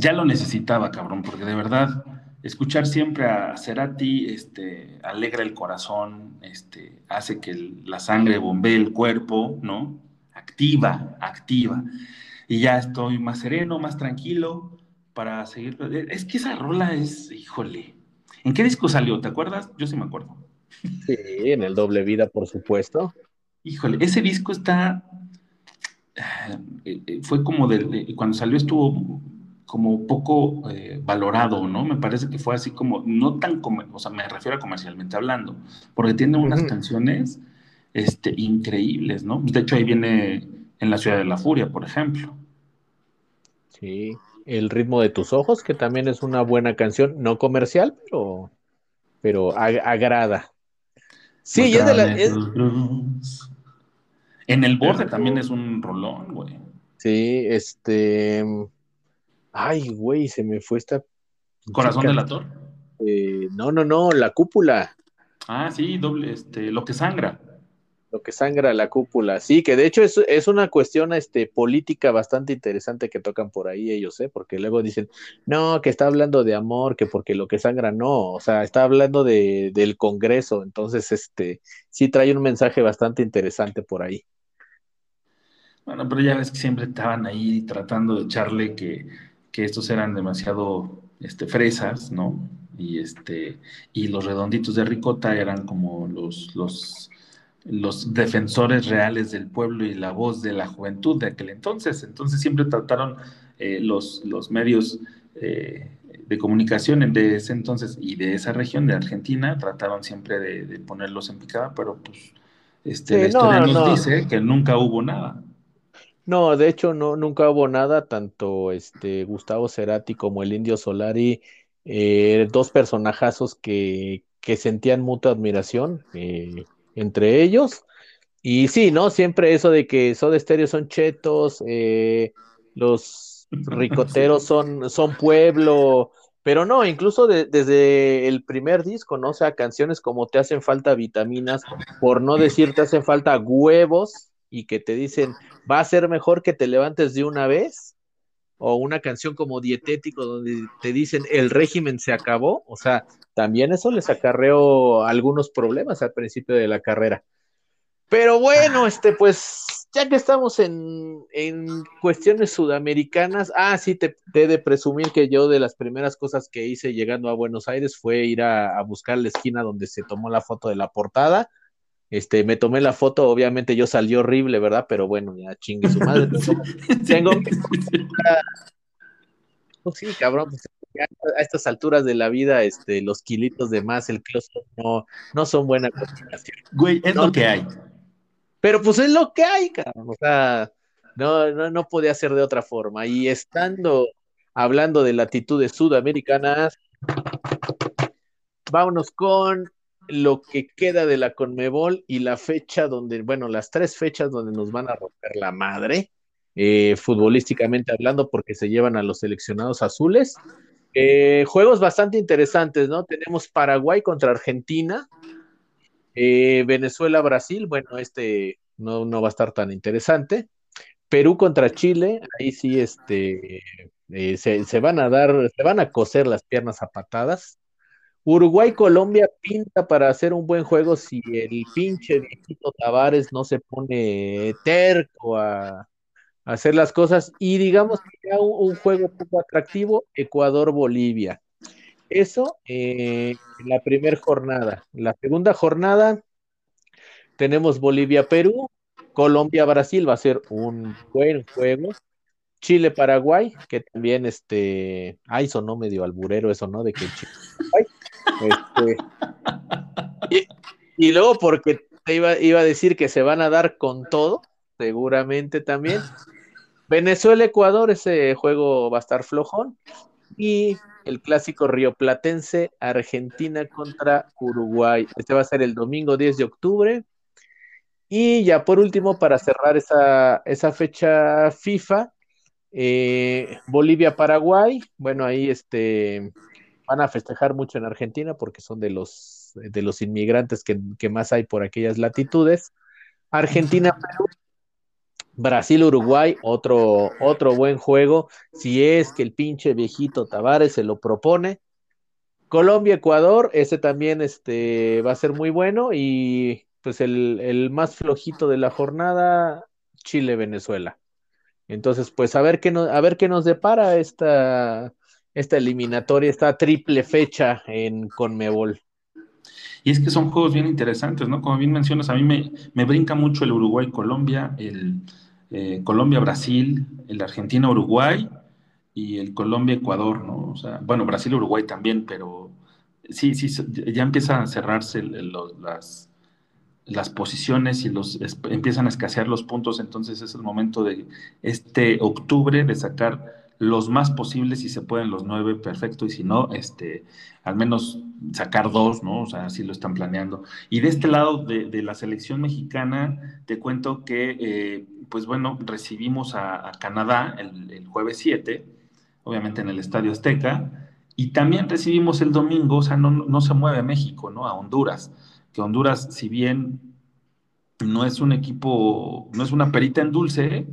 Ya lo necesitaba, cabrón, porque de verdad, escuchar siempre a Cerati, este, alegra el corazón, este, hace que el- la sangre bombee el cuerpo, ¿no? Activa, activa. Y ya estoy más sereno, más tranquilo para seguir. Es que esa rola es, híjole. ¿En qué disco salió? ¿Te acuerdas? Yo sí me acuerdo. Sí, en el doble vida, por supuesto. Híjole, ese disco está. eh, eh, fue como de, de- cuando salió estuvo como poco eh, valorado, ¿no? Me parece que fue así como, no tan, o sea, me refiero a comercialmente hablando, porque tiene unas canciones este, increíbles, ¿no? De hecho, ahí viene En la Ciudad de la Furia, por ejemplo. Sí. El ritmo de tus ojos, que también es una buena canción, no comercial, pero, pero ag- agrada. Sí, y es de la, es-. En el borde también es un rolón, güey. sí, este, ay, güey, se me fue esta, Corazón del actor. eh, no, no, no, la cúpula. Ah, sí, doble, este, lo que sangra. Lo que sangra la cúpula, sí, que de hecho es, es una cuestión este, política bastante interesante que tocan por ahí ellos, ¿eh? Porque luego dicen, no, que está hablando de amor, que porque lo que sangra no, o sea, está hablando de, del Congreso, entonces, este, sí trae un mensaje bastante interesante por ahí. Bueno, pero ya ves que siempre estaban ahí tratando de echarle que, que estos eran demasiado este, fresas, ¿no? Y este, y los redonditos de ricota eran como los, los, los defensores reales del pueblo y la voz de la juventud de aquel entonces. Entonces siempre trataron eh, los, los medios eh, de comunicación de ese entonces y de esa región de Argentina, trataron siempre de, de ponerlos en picada, pero pues este, Sí, la historia no, nos no. dice que nunca hubo nada. No, de hecho, no, nunca hubo nada, tanto este Gustavo Cerati como el Indio Solari, eh, dos personajazos que, que sentían mutua admiración eh, entre ellos. Y sí, ¿no? Siempre eso de que Soda Stereo son chetos, eh, los ricoteros son, son pueblo, pero no, incluso de- desde el primer disco, ¿no? O sea, canciones como Te hacen falta vitaminas, por no decir te hacen falta huevos, y que te dicen, va a ser mejor que te levantes de una vez, o una canción como Dietético, donde te dicen, el régimen se acabó, o sea, también eso les acarreó algunos problemas al principio de la carrera. Pero bueno, este, pues, ya que estamos en, en cuestiones sudamericanas, ah, sí, te, he de presumir que yo de las primeras cosas que hice llegando a Buenos Aires fue ir a buscar la esquina donde se tomó la foto de la portada. Este, me tomé la foto, obviamente yo salí horrible, ¿verdad? Pero bueno, ya chingue su madre. Tengo que- Pues sí, cabrón, pues, a estas alturas de la vida, este, los kilitos de más, el close no, no son buena combinación. Güey, es No. lo que hay. Pero pues es lo que hay, cabrón. O sea, no, no, no podía ser de otra forma. Y estando hablando de latitudes sudamericanas, vámonos con lo que queda de la Conmebol y la fecha donde, bueno, las tres fechas donde nos van a romper la madre, eh, futbolísticamente hablando, porque se llevan a los seleccionados azules. Eh, juegos bastante interesantes, ¿no? Tenemos Paraguay contra Argentina, eh, Venezuela-Brasil, bueno, este no, no va a estar tan interesante. Perú contra Chile, ahí sí este, se, se van a dar, se van a coser las piernas a patadas. Uruguay-Colombia pinta para hacer un buen juego si el pinche viejito Tavares no se pone terco a, hacer las cosas. Y digamos que ya un, un juego poco atractivo, Ecuador-Bolivia. Eso eh, en la primera jornada. La segunda jornada tenemos Bolivia-Perú, Colombia-Brasil, va a ser un buen juego. Chile-Paraguay, que también este, ay, sonó medio alburero eso, ¿no? De que Chile este, y, luego porque te iba, iba a decir que se van a dar con todo, seguramente también. Venezuela-Ecuador, ese juego va a estar flojón. Y el clásico rioplatense, Argentina contra Uruguay. Este va a ser el domingo 10 de octubre. Y ya por último, para cerrar esa, esa fecha FIFA, eh, Bolivia-Paraguay. Bueno, ahí este, van a festejar mucho en Argentina porque son de los, de los inmigrantes que, que más hay por aquellas latitudes. Argentina-Perú. Brasil-Uruguay, otro, otro buen juego, si es que el pinche viejito Tavares se lo propone. Colombia-Ecuador, ese también este, va a ser muy bueno. Y pues el, el más flojito de la jornada, Chile-Venezuela. Entonces, pues a ver qué, no, a ver qué nos depara esta, esta eliminatoria, esta triple fecha en Conmebol. Y es que son juegos bien interesantes, ¿no? Como bien mencionas, a mí me, me brinca mucho el Uruguay-Colombia, el eh, Colombia-Brasil, el Argentina-Uruguay y el Colombia-Ecuador, ¿no? O sea, bueno, Brasil-Uruguay también, pero sí, sí, ya empiezan a cerrarse las, las posiciones y los empiezan a escasear los puntos, entonces es el momento de este octubre de sacar los más posibles, si se pueden los nueve, perfecto, y si no, este, al menos sacar dos, ¿no? O sea, así lo están planeando. Y de este lado de, la selección mexicana, te cuento que, eh, pues bueno, recibimos a, Canadá el, jueves 7, obviamente en el Estadio Azteca, y también recibimos el domingo, o sea, no, no se mueve México, ¿no? A Honduras, que Honduras, si bien no es un equipo, no es una perita en dulce,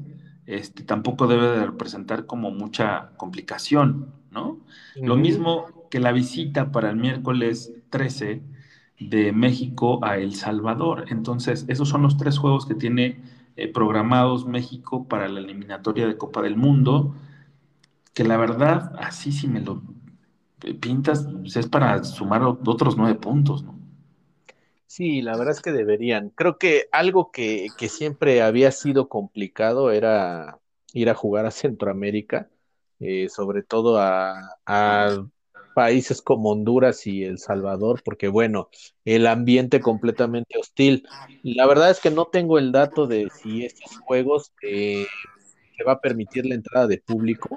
este, tampoco debe de representar como mucha complicación, ¿no? Lo mismo que la visita para el miércoles 13 de México a El Salvador. Entonces, esos son los tres juegos que tiene eh, programados México para la eliminatoria de Copa del Mundo, que la verdad, así si me lo pintas, pues, es para sumar otros nueve puntos, ¿no? Sí, la verdad es que deberían. Creo que algo que, siempre había sido complicado era ir a jugar a Centroamérica, eh, sobre todo a, países como Honduras y El Salvador, porque bueno, el ambiente completamente hostil. La verdad es que no tengo el dato de si estos juegos eh, se va a permitir la entrada de público,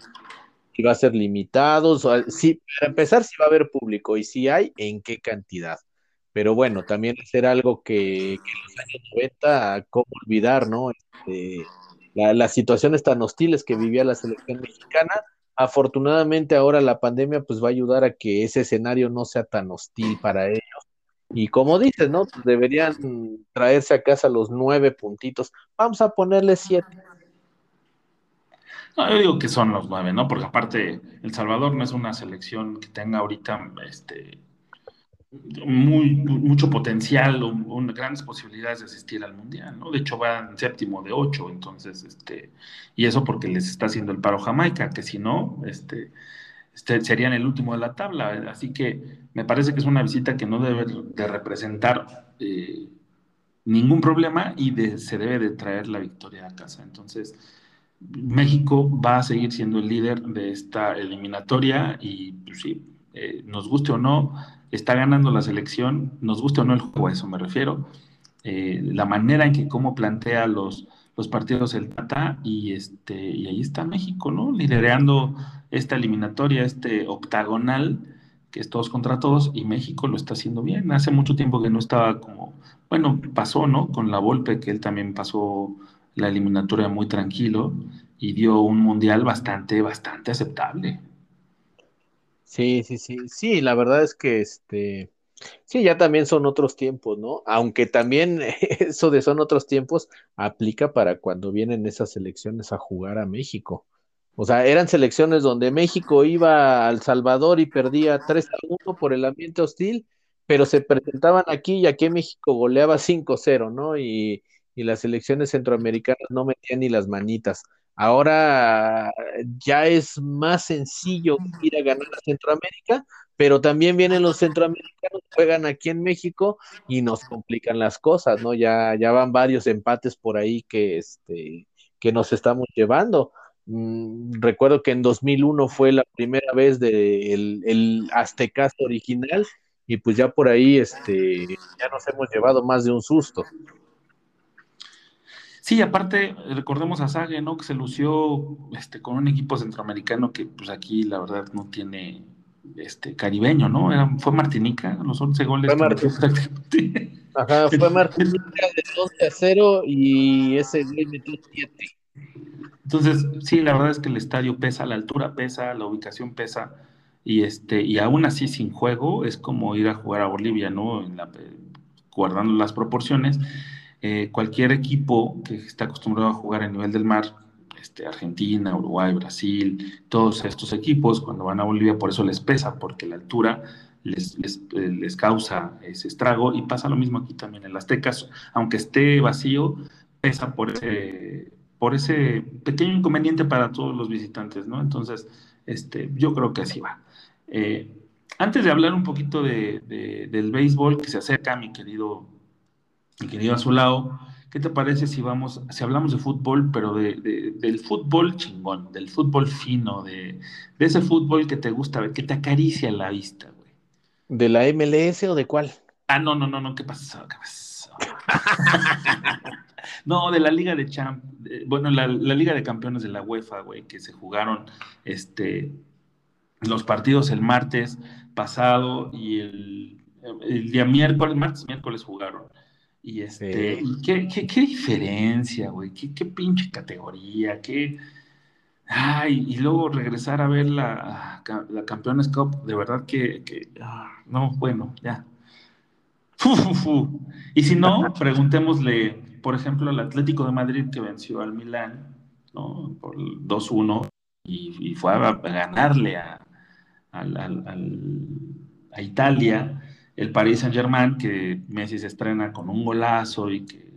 si va a ser limitado, sí, para empezar, si va a haber público y si hay, en qué cantidad. Pero bueno, también hacer algo que, en los años 90, ¿cómo olvidar, no? Este, las situaciones tan hostiles que vivía la selección mexicana. Afortunadamente ahora la pandemia pues va a ayudar a que ese escenario no sea tan hostil para ellos. Y como dices, ¿no? Pues deberían traerse a casa los nueve puntitos. Vamos a ponerle siete. No, yo digo que son los nueve, ¿no? Porque aparte, El Salvador no es una selección que tenga ahorita este, muy, mucho potencial o, grandes posibilidades de asistir al mundial, ¿no? De hecho va en séptimo de ocho, entonces, este, y eso porque les está haciendo el paro Jamaica, que si no, este, este, serían el último de la tabla, así que me parece que es una visita que no debe de representar eh, ningún problema y se debe de traer la victoria a casa, entonces México va a seguir siendo el líder de esta eliminatoria y pues sí, eh, nos guste o no, está ganando la selección, nos guste o no el juego, a eso me refiero, eh, la manera en que cómo plantea los, los partidos el Tata y, este, y ahí está México, ¿no? Liderando esta eliminatoria, este octagonal, que es todos contra todos, y México lo está haciendo bien. Hace mucho tiempo que no estaba como, bueno, pasó, ¿no? Con la Volpe, que él también pasó la eliminatoria muy tranquilo y dio un mundial bastante, bastante aceptable. Sí, sí, sí, sí, la verdad es que este, sí, ya también son otros tiempos, ¿no? Aunque también eso de son otros tiempos aplica para cuando vienen esas selecciones a jugar a México. O sea, eran selecciones donde México iba al Salvador y perdía 3 a 1 por el ambiente hostil, pero se presentaban aquí y aquí México goleaba 5-0, ¿no? Y, y las selecciones centroamericanas no metían ni las manitas. Ahora ya es más sencillo ir a ganar a Centroamérica, pero también vienen los centroamericanos, juegan aquí en México y nos complican las cosas, ¿no? Ya, ya van varios empates por ahí que, este, que nos estamos llevando. Mm, recuerdo que en 2001 fue la primera vez del de el Aztecaso original y pues ya por ahí este, ya nos hemos llevado más de un susto. Sí, aparte, recordemos a Sage, ¿no? Que se lució este, con un equipo centroamericano que, pues aquí, la verdad, no tiene este caribeño, ¿no? Era, fue Martinica, los 11 goles. Fue Martinica. Ajá, fue Martinica de 12 a 0 y ese gol metió 7. Entonces, sí, la verdad es que el estadio pesa, la altura pesa, la ubicación pesa, y este, y aún así sin juego es como ir a jugar a Bolivia, ¿no? En la, guardando las proporciones eh, cualquier equipo que está acostumbrado a jugar a nivel del mar, este, Argentina, Uruguay, Brasil, todos estos equipos, cuando van a Bolivia, por eso les pesa, porque la altura les, les, causa ese estrago y pasa lo mismo aquí también en las Tecas, aunque esté vacío, pesa por ese, por ese pequeño inconveniente para todos los visitantes, ¿no? Entonces, este, yo creo que así va. Eh, antes de hablar un poquito de, del béisbol que se acerca, mi querido, mi querido Azulao, ¿qué te parece si vamos, si hablamos de fútbol, pero de, del fútbol chingón, del fútbol fino, de, ese fútbol que te gusta ver, que te acaricia la vista, güey? ¿De la MLS o de cuál? Ah, no, no, no, no, ¿qué pasó? ¿Qué pasó? no, de la Liga de Champ, bueno, la, la, Liga de Campeones de la UEFA, güey, que se jugaron este los partidos el martes pasado y el, día miércoles, martes, miércoles jugaron. Y este, ¿qué, qué, diferencia, güey, qué, qué, pinche categoría, qué. Ay, y luego regresar a ver la, la Campeones Cup, de verdad que, ah, no, bueno, ya. Y si no, preguntémosle, por ejemplo, al Atlético de Madrid que venció al Milán, ¿no? Por 2-1 y, fue a ganarle a, a Italia, el Paris Saint Germain, que Messi se estrena con un golazo y que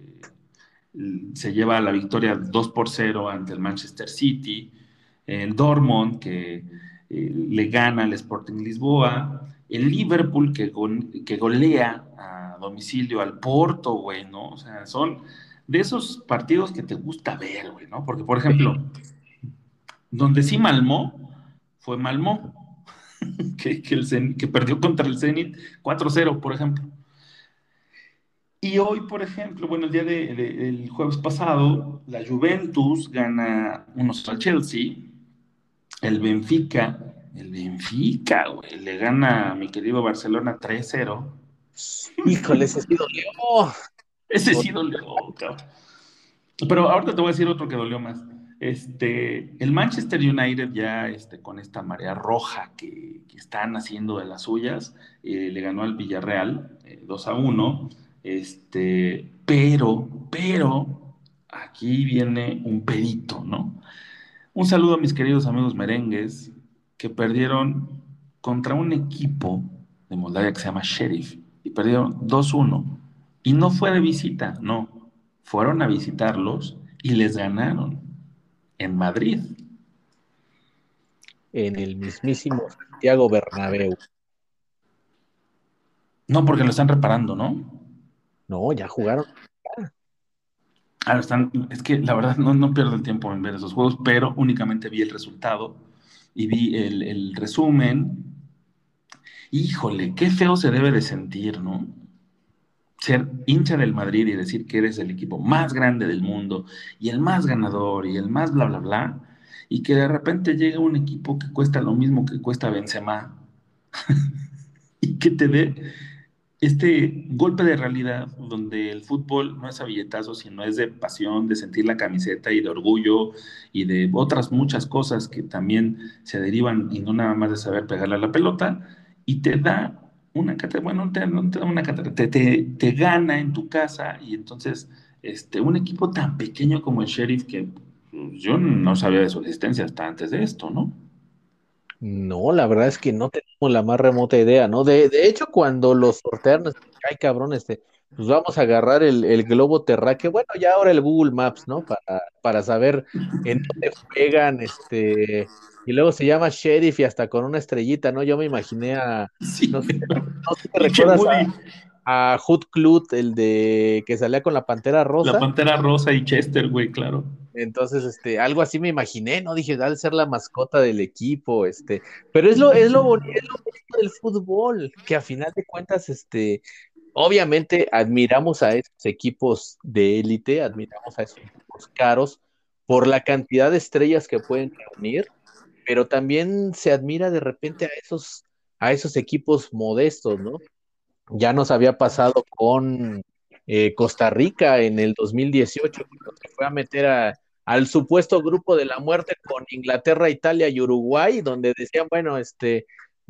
se lleva la victoria 2 por 0 ante el Manchester City, el Dortmund, que eh, le gana al Sporting Lisboa, el Liverpool, que, que golea a domicilio al Porto, güey, ¿no? O sea, son de esos partidos que te gusta ver, güey, ¿no? Porque, por ejemplo, donde sí Malmó, fue Malmó, que, que, perdió contra el Zenit 4-0, por ejemplo. Y hoy, por ejemplo, bueno, el día del jueves pasado, la Juventus gana unos al Chelsea, el Benfica, el Benfica, güey, le gana a mi querido Barcelona 3-0. Híjole, ese sí dolió. Ese sí dolió, cabrón. Pero ahorita te voy a decir otro que dolió más. Este, el Manchester United ya este, con esta marea roja que, están haciendo de las suyas, eh, le ganó al Villarreal 2 eh, a 1, este, pero, pero, aquí viene un pedito, ¿no? Un saludo a mis queridos amigos merengues que perdieron contra un equipo de Moldavia que se llama Sheriff y perdieron 2-1. Y no fue de visita, no. Fueron a visitarlos y les ganaron en Madrid. En el mismísimo Santiago Bernabéu. No, porque lo están reparando, ¿no? No, ya jugaron. Ah, están, es que la verdad no, no pierdo el tiempo en ver esos juegos, pero únicamente vi el resultado y vi el, el resumen. Híjole, qué feo se debe de sentir, ¿no? Ser hincha del Madrid y decir que eres el equipo más grande del mundo y el más ganador y el más bla, bla, bla, y que de repente llega un equipo que cuesta lo mismo que cuesta Benzema y que te dé este golpe de realidad donde el fútbol no es a billetazos, sino es de pasión, de sentir la camiseta y de orgullo y de otras muchas cosas que también se derivan y no nada más de saber pegarle a la pelota, y te da una cátedra, bueno, te, te una cátedra, te, te, gana en tu casa y entonces este, un equipo tan pequeño como el Sheriff que pues, yo no sabía de su existencia hasta antes de esto, ¿no? No, la verdad es que no tenemos la más remota idea, ¿no? De, de hecho, cuando los sortearon, ay cabrón, este, pues vamos a agarrar el, el, globo terráqueo, bueno, ya ahora el Google Maps, ¿no? Para, para saber en dónde juegan, este, y luego se llama Sheriff y hasta con una estrellita, ¿no? Yo me imaginé a. no, sé, si te recuerdas a, Hood Clut, el de que salía con la pantera rosa. La pantera rosa y Chester, güey, claro. Entonces, este, algo así me imaginé, ¿no? Dije, debe ser la mascota del equipo, este. Pero es lo, es lo bonito, es lo bonito del fútbol, que a final de cuentas, este, obviamente admiramos a esos equipos de élite, admiramos a esos equipos caros por la cantidad de estrellas que pueden reunir pero también se admira de repente a esos, a esos equipos modestos, ¿no? Ya nos había pasado con eh, Costa Rica en el 2018, cuando se fue a meter al supuesto grupo de la muerte con Inglaterra, Italia y Uruguay, donde decían, bueno, este,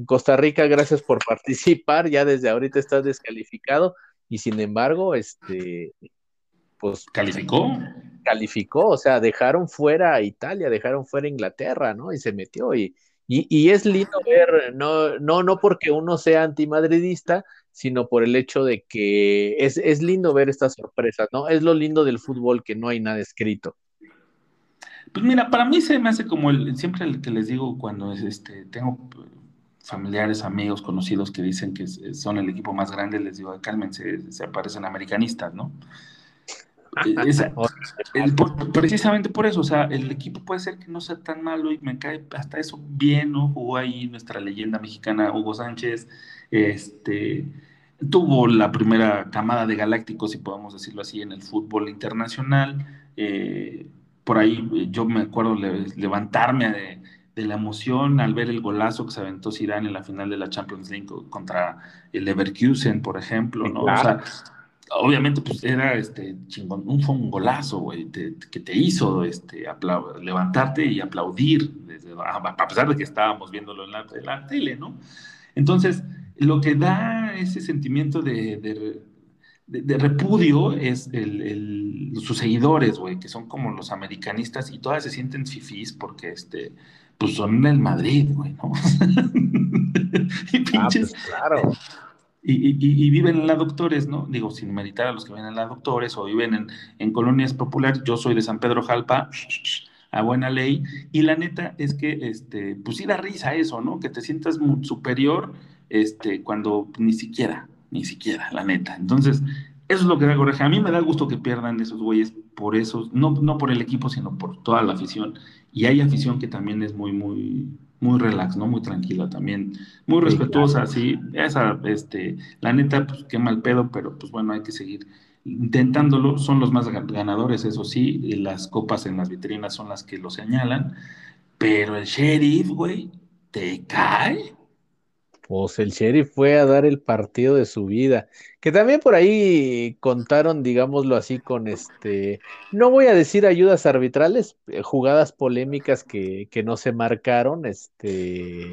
Costa Rica, gracias por participar, ya desde ahorita estás descalificado, y sin embargo, este, pues calificó. Calificó, o sea, dejaron fuera a Italia, dejaron fuera a Inglaterra, ¿no? Y se metió. Y, y, y es lindo ver, no, no, no porque uno sea antimadridista, sino por el hecho de que es, es lindo ver estas sorpresas, ¿no? Es lo lindo del fútbol que no hay nada escrito. Pues mira, para mí se me hace como el, siempre el que les digo cuando es este, tengo familiares, amigos, conocidos que dicen que son el equipo más grande, les digo, cálmense, se aparecen americanistas, ¿no? precisamente por eso, o sea, el equipo puede ser que no sea tan malo y me cae hasta eso bien, ¿no? Jugó ahí nuestra leyenda mexicana Hugo Sánchez, este, tuvo la primera camada de galácticos, si podemos decirlo así, en el fútbol internacional. Eh, por ahí yo me acuerdo levantarme de, de, la emoción al ver el golazo que se aventó Zidane en la final de la Champions League contra el Leverkusen, por ejemplo, ¿no? O sea, obviamente pues era este chingón, un, fue un golazo, güey, que te hizo este, levantarte y aplaudir, a, pesar de que estábamos viéndolo en la, la, tele, ¿no? Entonces, lo que da ese sentimiento de, de, repudio es el, sus seguidores, güey, que son como los americanistas y todas se sienten fifís porque, este, pues son el Madrid, güey, ¿no? y ah, pinches, pues, claro y, viven en la Doctores, ¿no? Digo, sin meritar a los que viven en la Doctores o viven en, colonias populares. Yo soy de San Pedro Jalpa, a buena ley. Y la neta es que, este, pues sí da risa eso, ¿no? Que te sientas superior este, cuando ni siquiera, ni siquiera, la neta. Entonces, eso es lo que da coraje. A mí me da gusto que pierdan esos güeyes por eso, no, no por el equipo, sino por toda la afición. Y hay afición que también es muy, muy, muy relax, ¿no? Muy tranquila también, muy respetuosa, sí, esa, este, la neta, pues qué mal pedo, pero pues bueno, hay que seguir intentándolo, son los más ganadores, eso sí, y las copas en las vitrinas son las que lo señalan, pero el sheriff, güey, te cae pues el sheriff fue a dar el partido de su vida. Que también por ahí contaron, digámoslo así, con este, no voy a decir ayudas arbitrales, eh, jugadas polémicas que, que no se marcaron, este,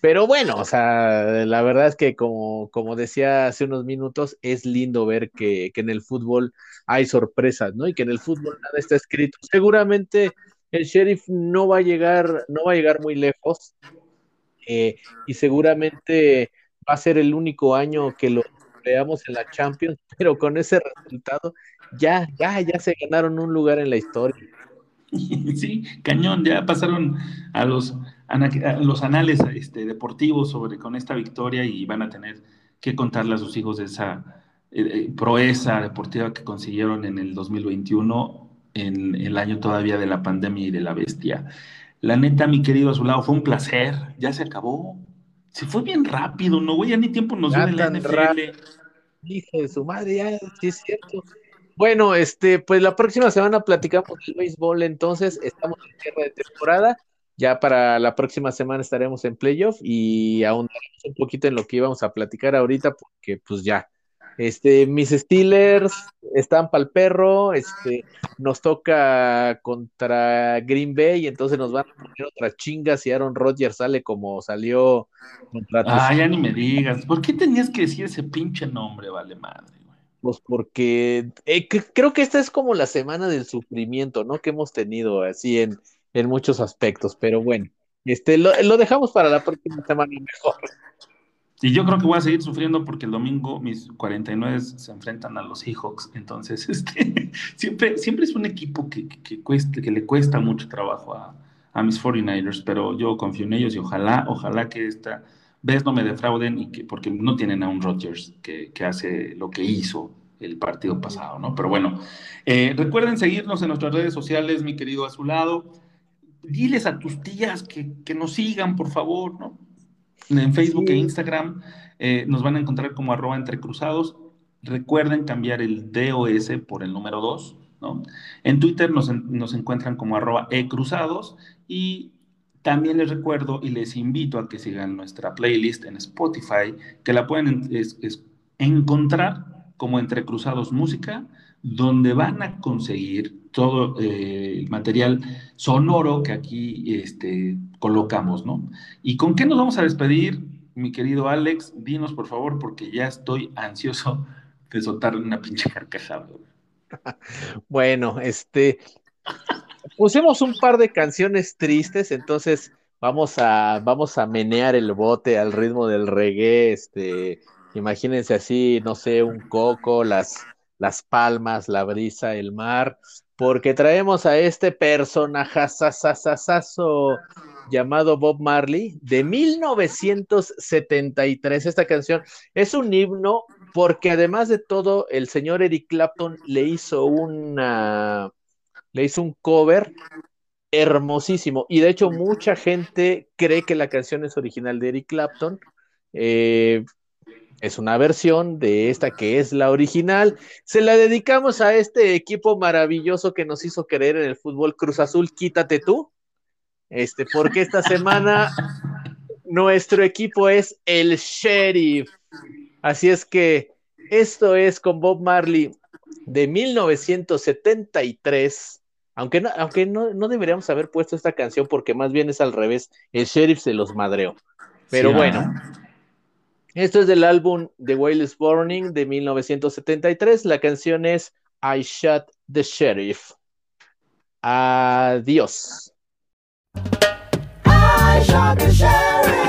pero bueno, o sea, la verdad es que como, como decía hace unos minutos, es lindo ver que, que en el fútbol hay sorpresas, ¿no? Y que en el fútbol nada está escrito. Seguramente el sheriff no va a llegar, no va a llegar muy lejos, eh, y seguramente va a ser el único año que lo veamos en la Champions, pero con ese resultado ya, ya, ya se ganaron un lugar en la historia. Sí, cañón, ya pasaron a los, a los anales este, deportivos sobre con esta victoria y van a tener que contarle a sus hijos esa eh, eh, proeza deportiva que consiguieron en el 2021, en el año todavía de la pandemia y de la bestia. La neta, mi querido a su lado, fue un placer. Ya se acabó. Se fue bien rápido, no, güey, ya ni tiempo nos dio en la NFL. Dije, su madre, ya, sí es cierto. Bueno, este, pues la próxima semana platicamos del béisbol, entonces estamos en tierra de temporada. Ya para la próxima semana estaremos en playoff y ahondaremos un poquito en lo que íbamos a platicar ahorita, porque pues ya, este, mis Steelers están para el perro, este, nos toca contra Green Bay, y entonces nos van a poner otras chingas y Aaron Rodgers sale como salió contra Ah, ya ni me digas, ¿por qué tenías que decir ese pinche nombre, vale madre? Pues porque eh, creo que esta es como la semana del sufrimiento, ¿no? Que hemos tenido así en, en muchos aspectos, pero bueno, este, lo, lo dejamos para la próxima semana mejor. Y yo creo que voy a seguir sufriendo porque el domingo mis 49 se enfrentan a los Seahawks. Entonces, este, siempre, siempre es un equipo que, que, que le cuesta mucho trabajo a, a, mis 49ers, pero yo confío en ellos y ojalá, ojalá que esta vez no me defrauden y que, porque no tienen a un Rodgers que, que hace lo que hizo el partido pasado, ¿no? Pero bueno, eh, recuerden seguirnos en nuestras redes sociales, mi querido Azulado. Diles a tus tías que, que nos sigan, por favor, ¿no? En Facebook e Instagram eh, nos van a encontrar como arroba entrecruzados. Recuerden cambiar el DOS por el número 2. ¿no? En Twitter nos, encuentran como arroba ecruzados y también les recuerdo y les invito a que sigan nuestra playlist en Spotify, que la pueden encontrar como Entre Cruzados Música, donde van a conseguir todo eh, el material sonoro que aquí este, colocamos, ¿no? ¿Y con qué nos vamos a despedir, mi querido Alex? Dinos, por favor, porque ya estoy ansioso de soltar una pinche carcajada. Bueno, este, pusimos un par de canciones tristes, entonces vamos a, vamos a menear el bote al ritmo del reggae, este, imagínense así, no sé, un coco, las, las palmas, la brisa, el mar, porque traemos a este personajazazazazo llamado Bob Marley de 1973. Esta canción es un himno porque además de todo, el señor Eric Clapton le hizo una, le hizo un cover hermosísimo. Y de hecho, mucha gente cree que la canción es original de Eric Clapton. Eh, es una versión de esta que es la original. Se la dedicamos a este equipo maravilloso que nos hizo querer en el fútbol Cruz Azul, quítate tú. Este, porque esta semana nuestro equipo es el Sheriff. Así es que esto es con Bob Marley de 1973. Aunque, no, aunque no, no, deberíamos haber puesto esta canción porque más bien es al revés. El sheriff se los madreó. Pero sí, bueno, esto es del álbum The Wailes Burning de 1973. La canción es I Shot the Sheriff. Adiós. I shot the sheriff,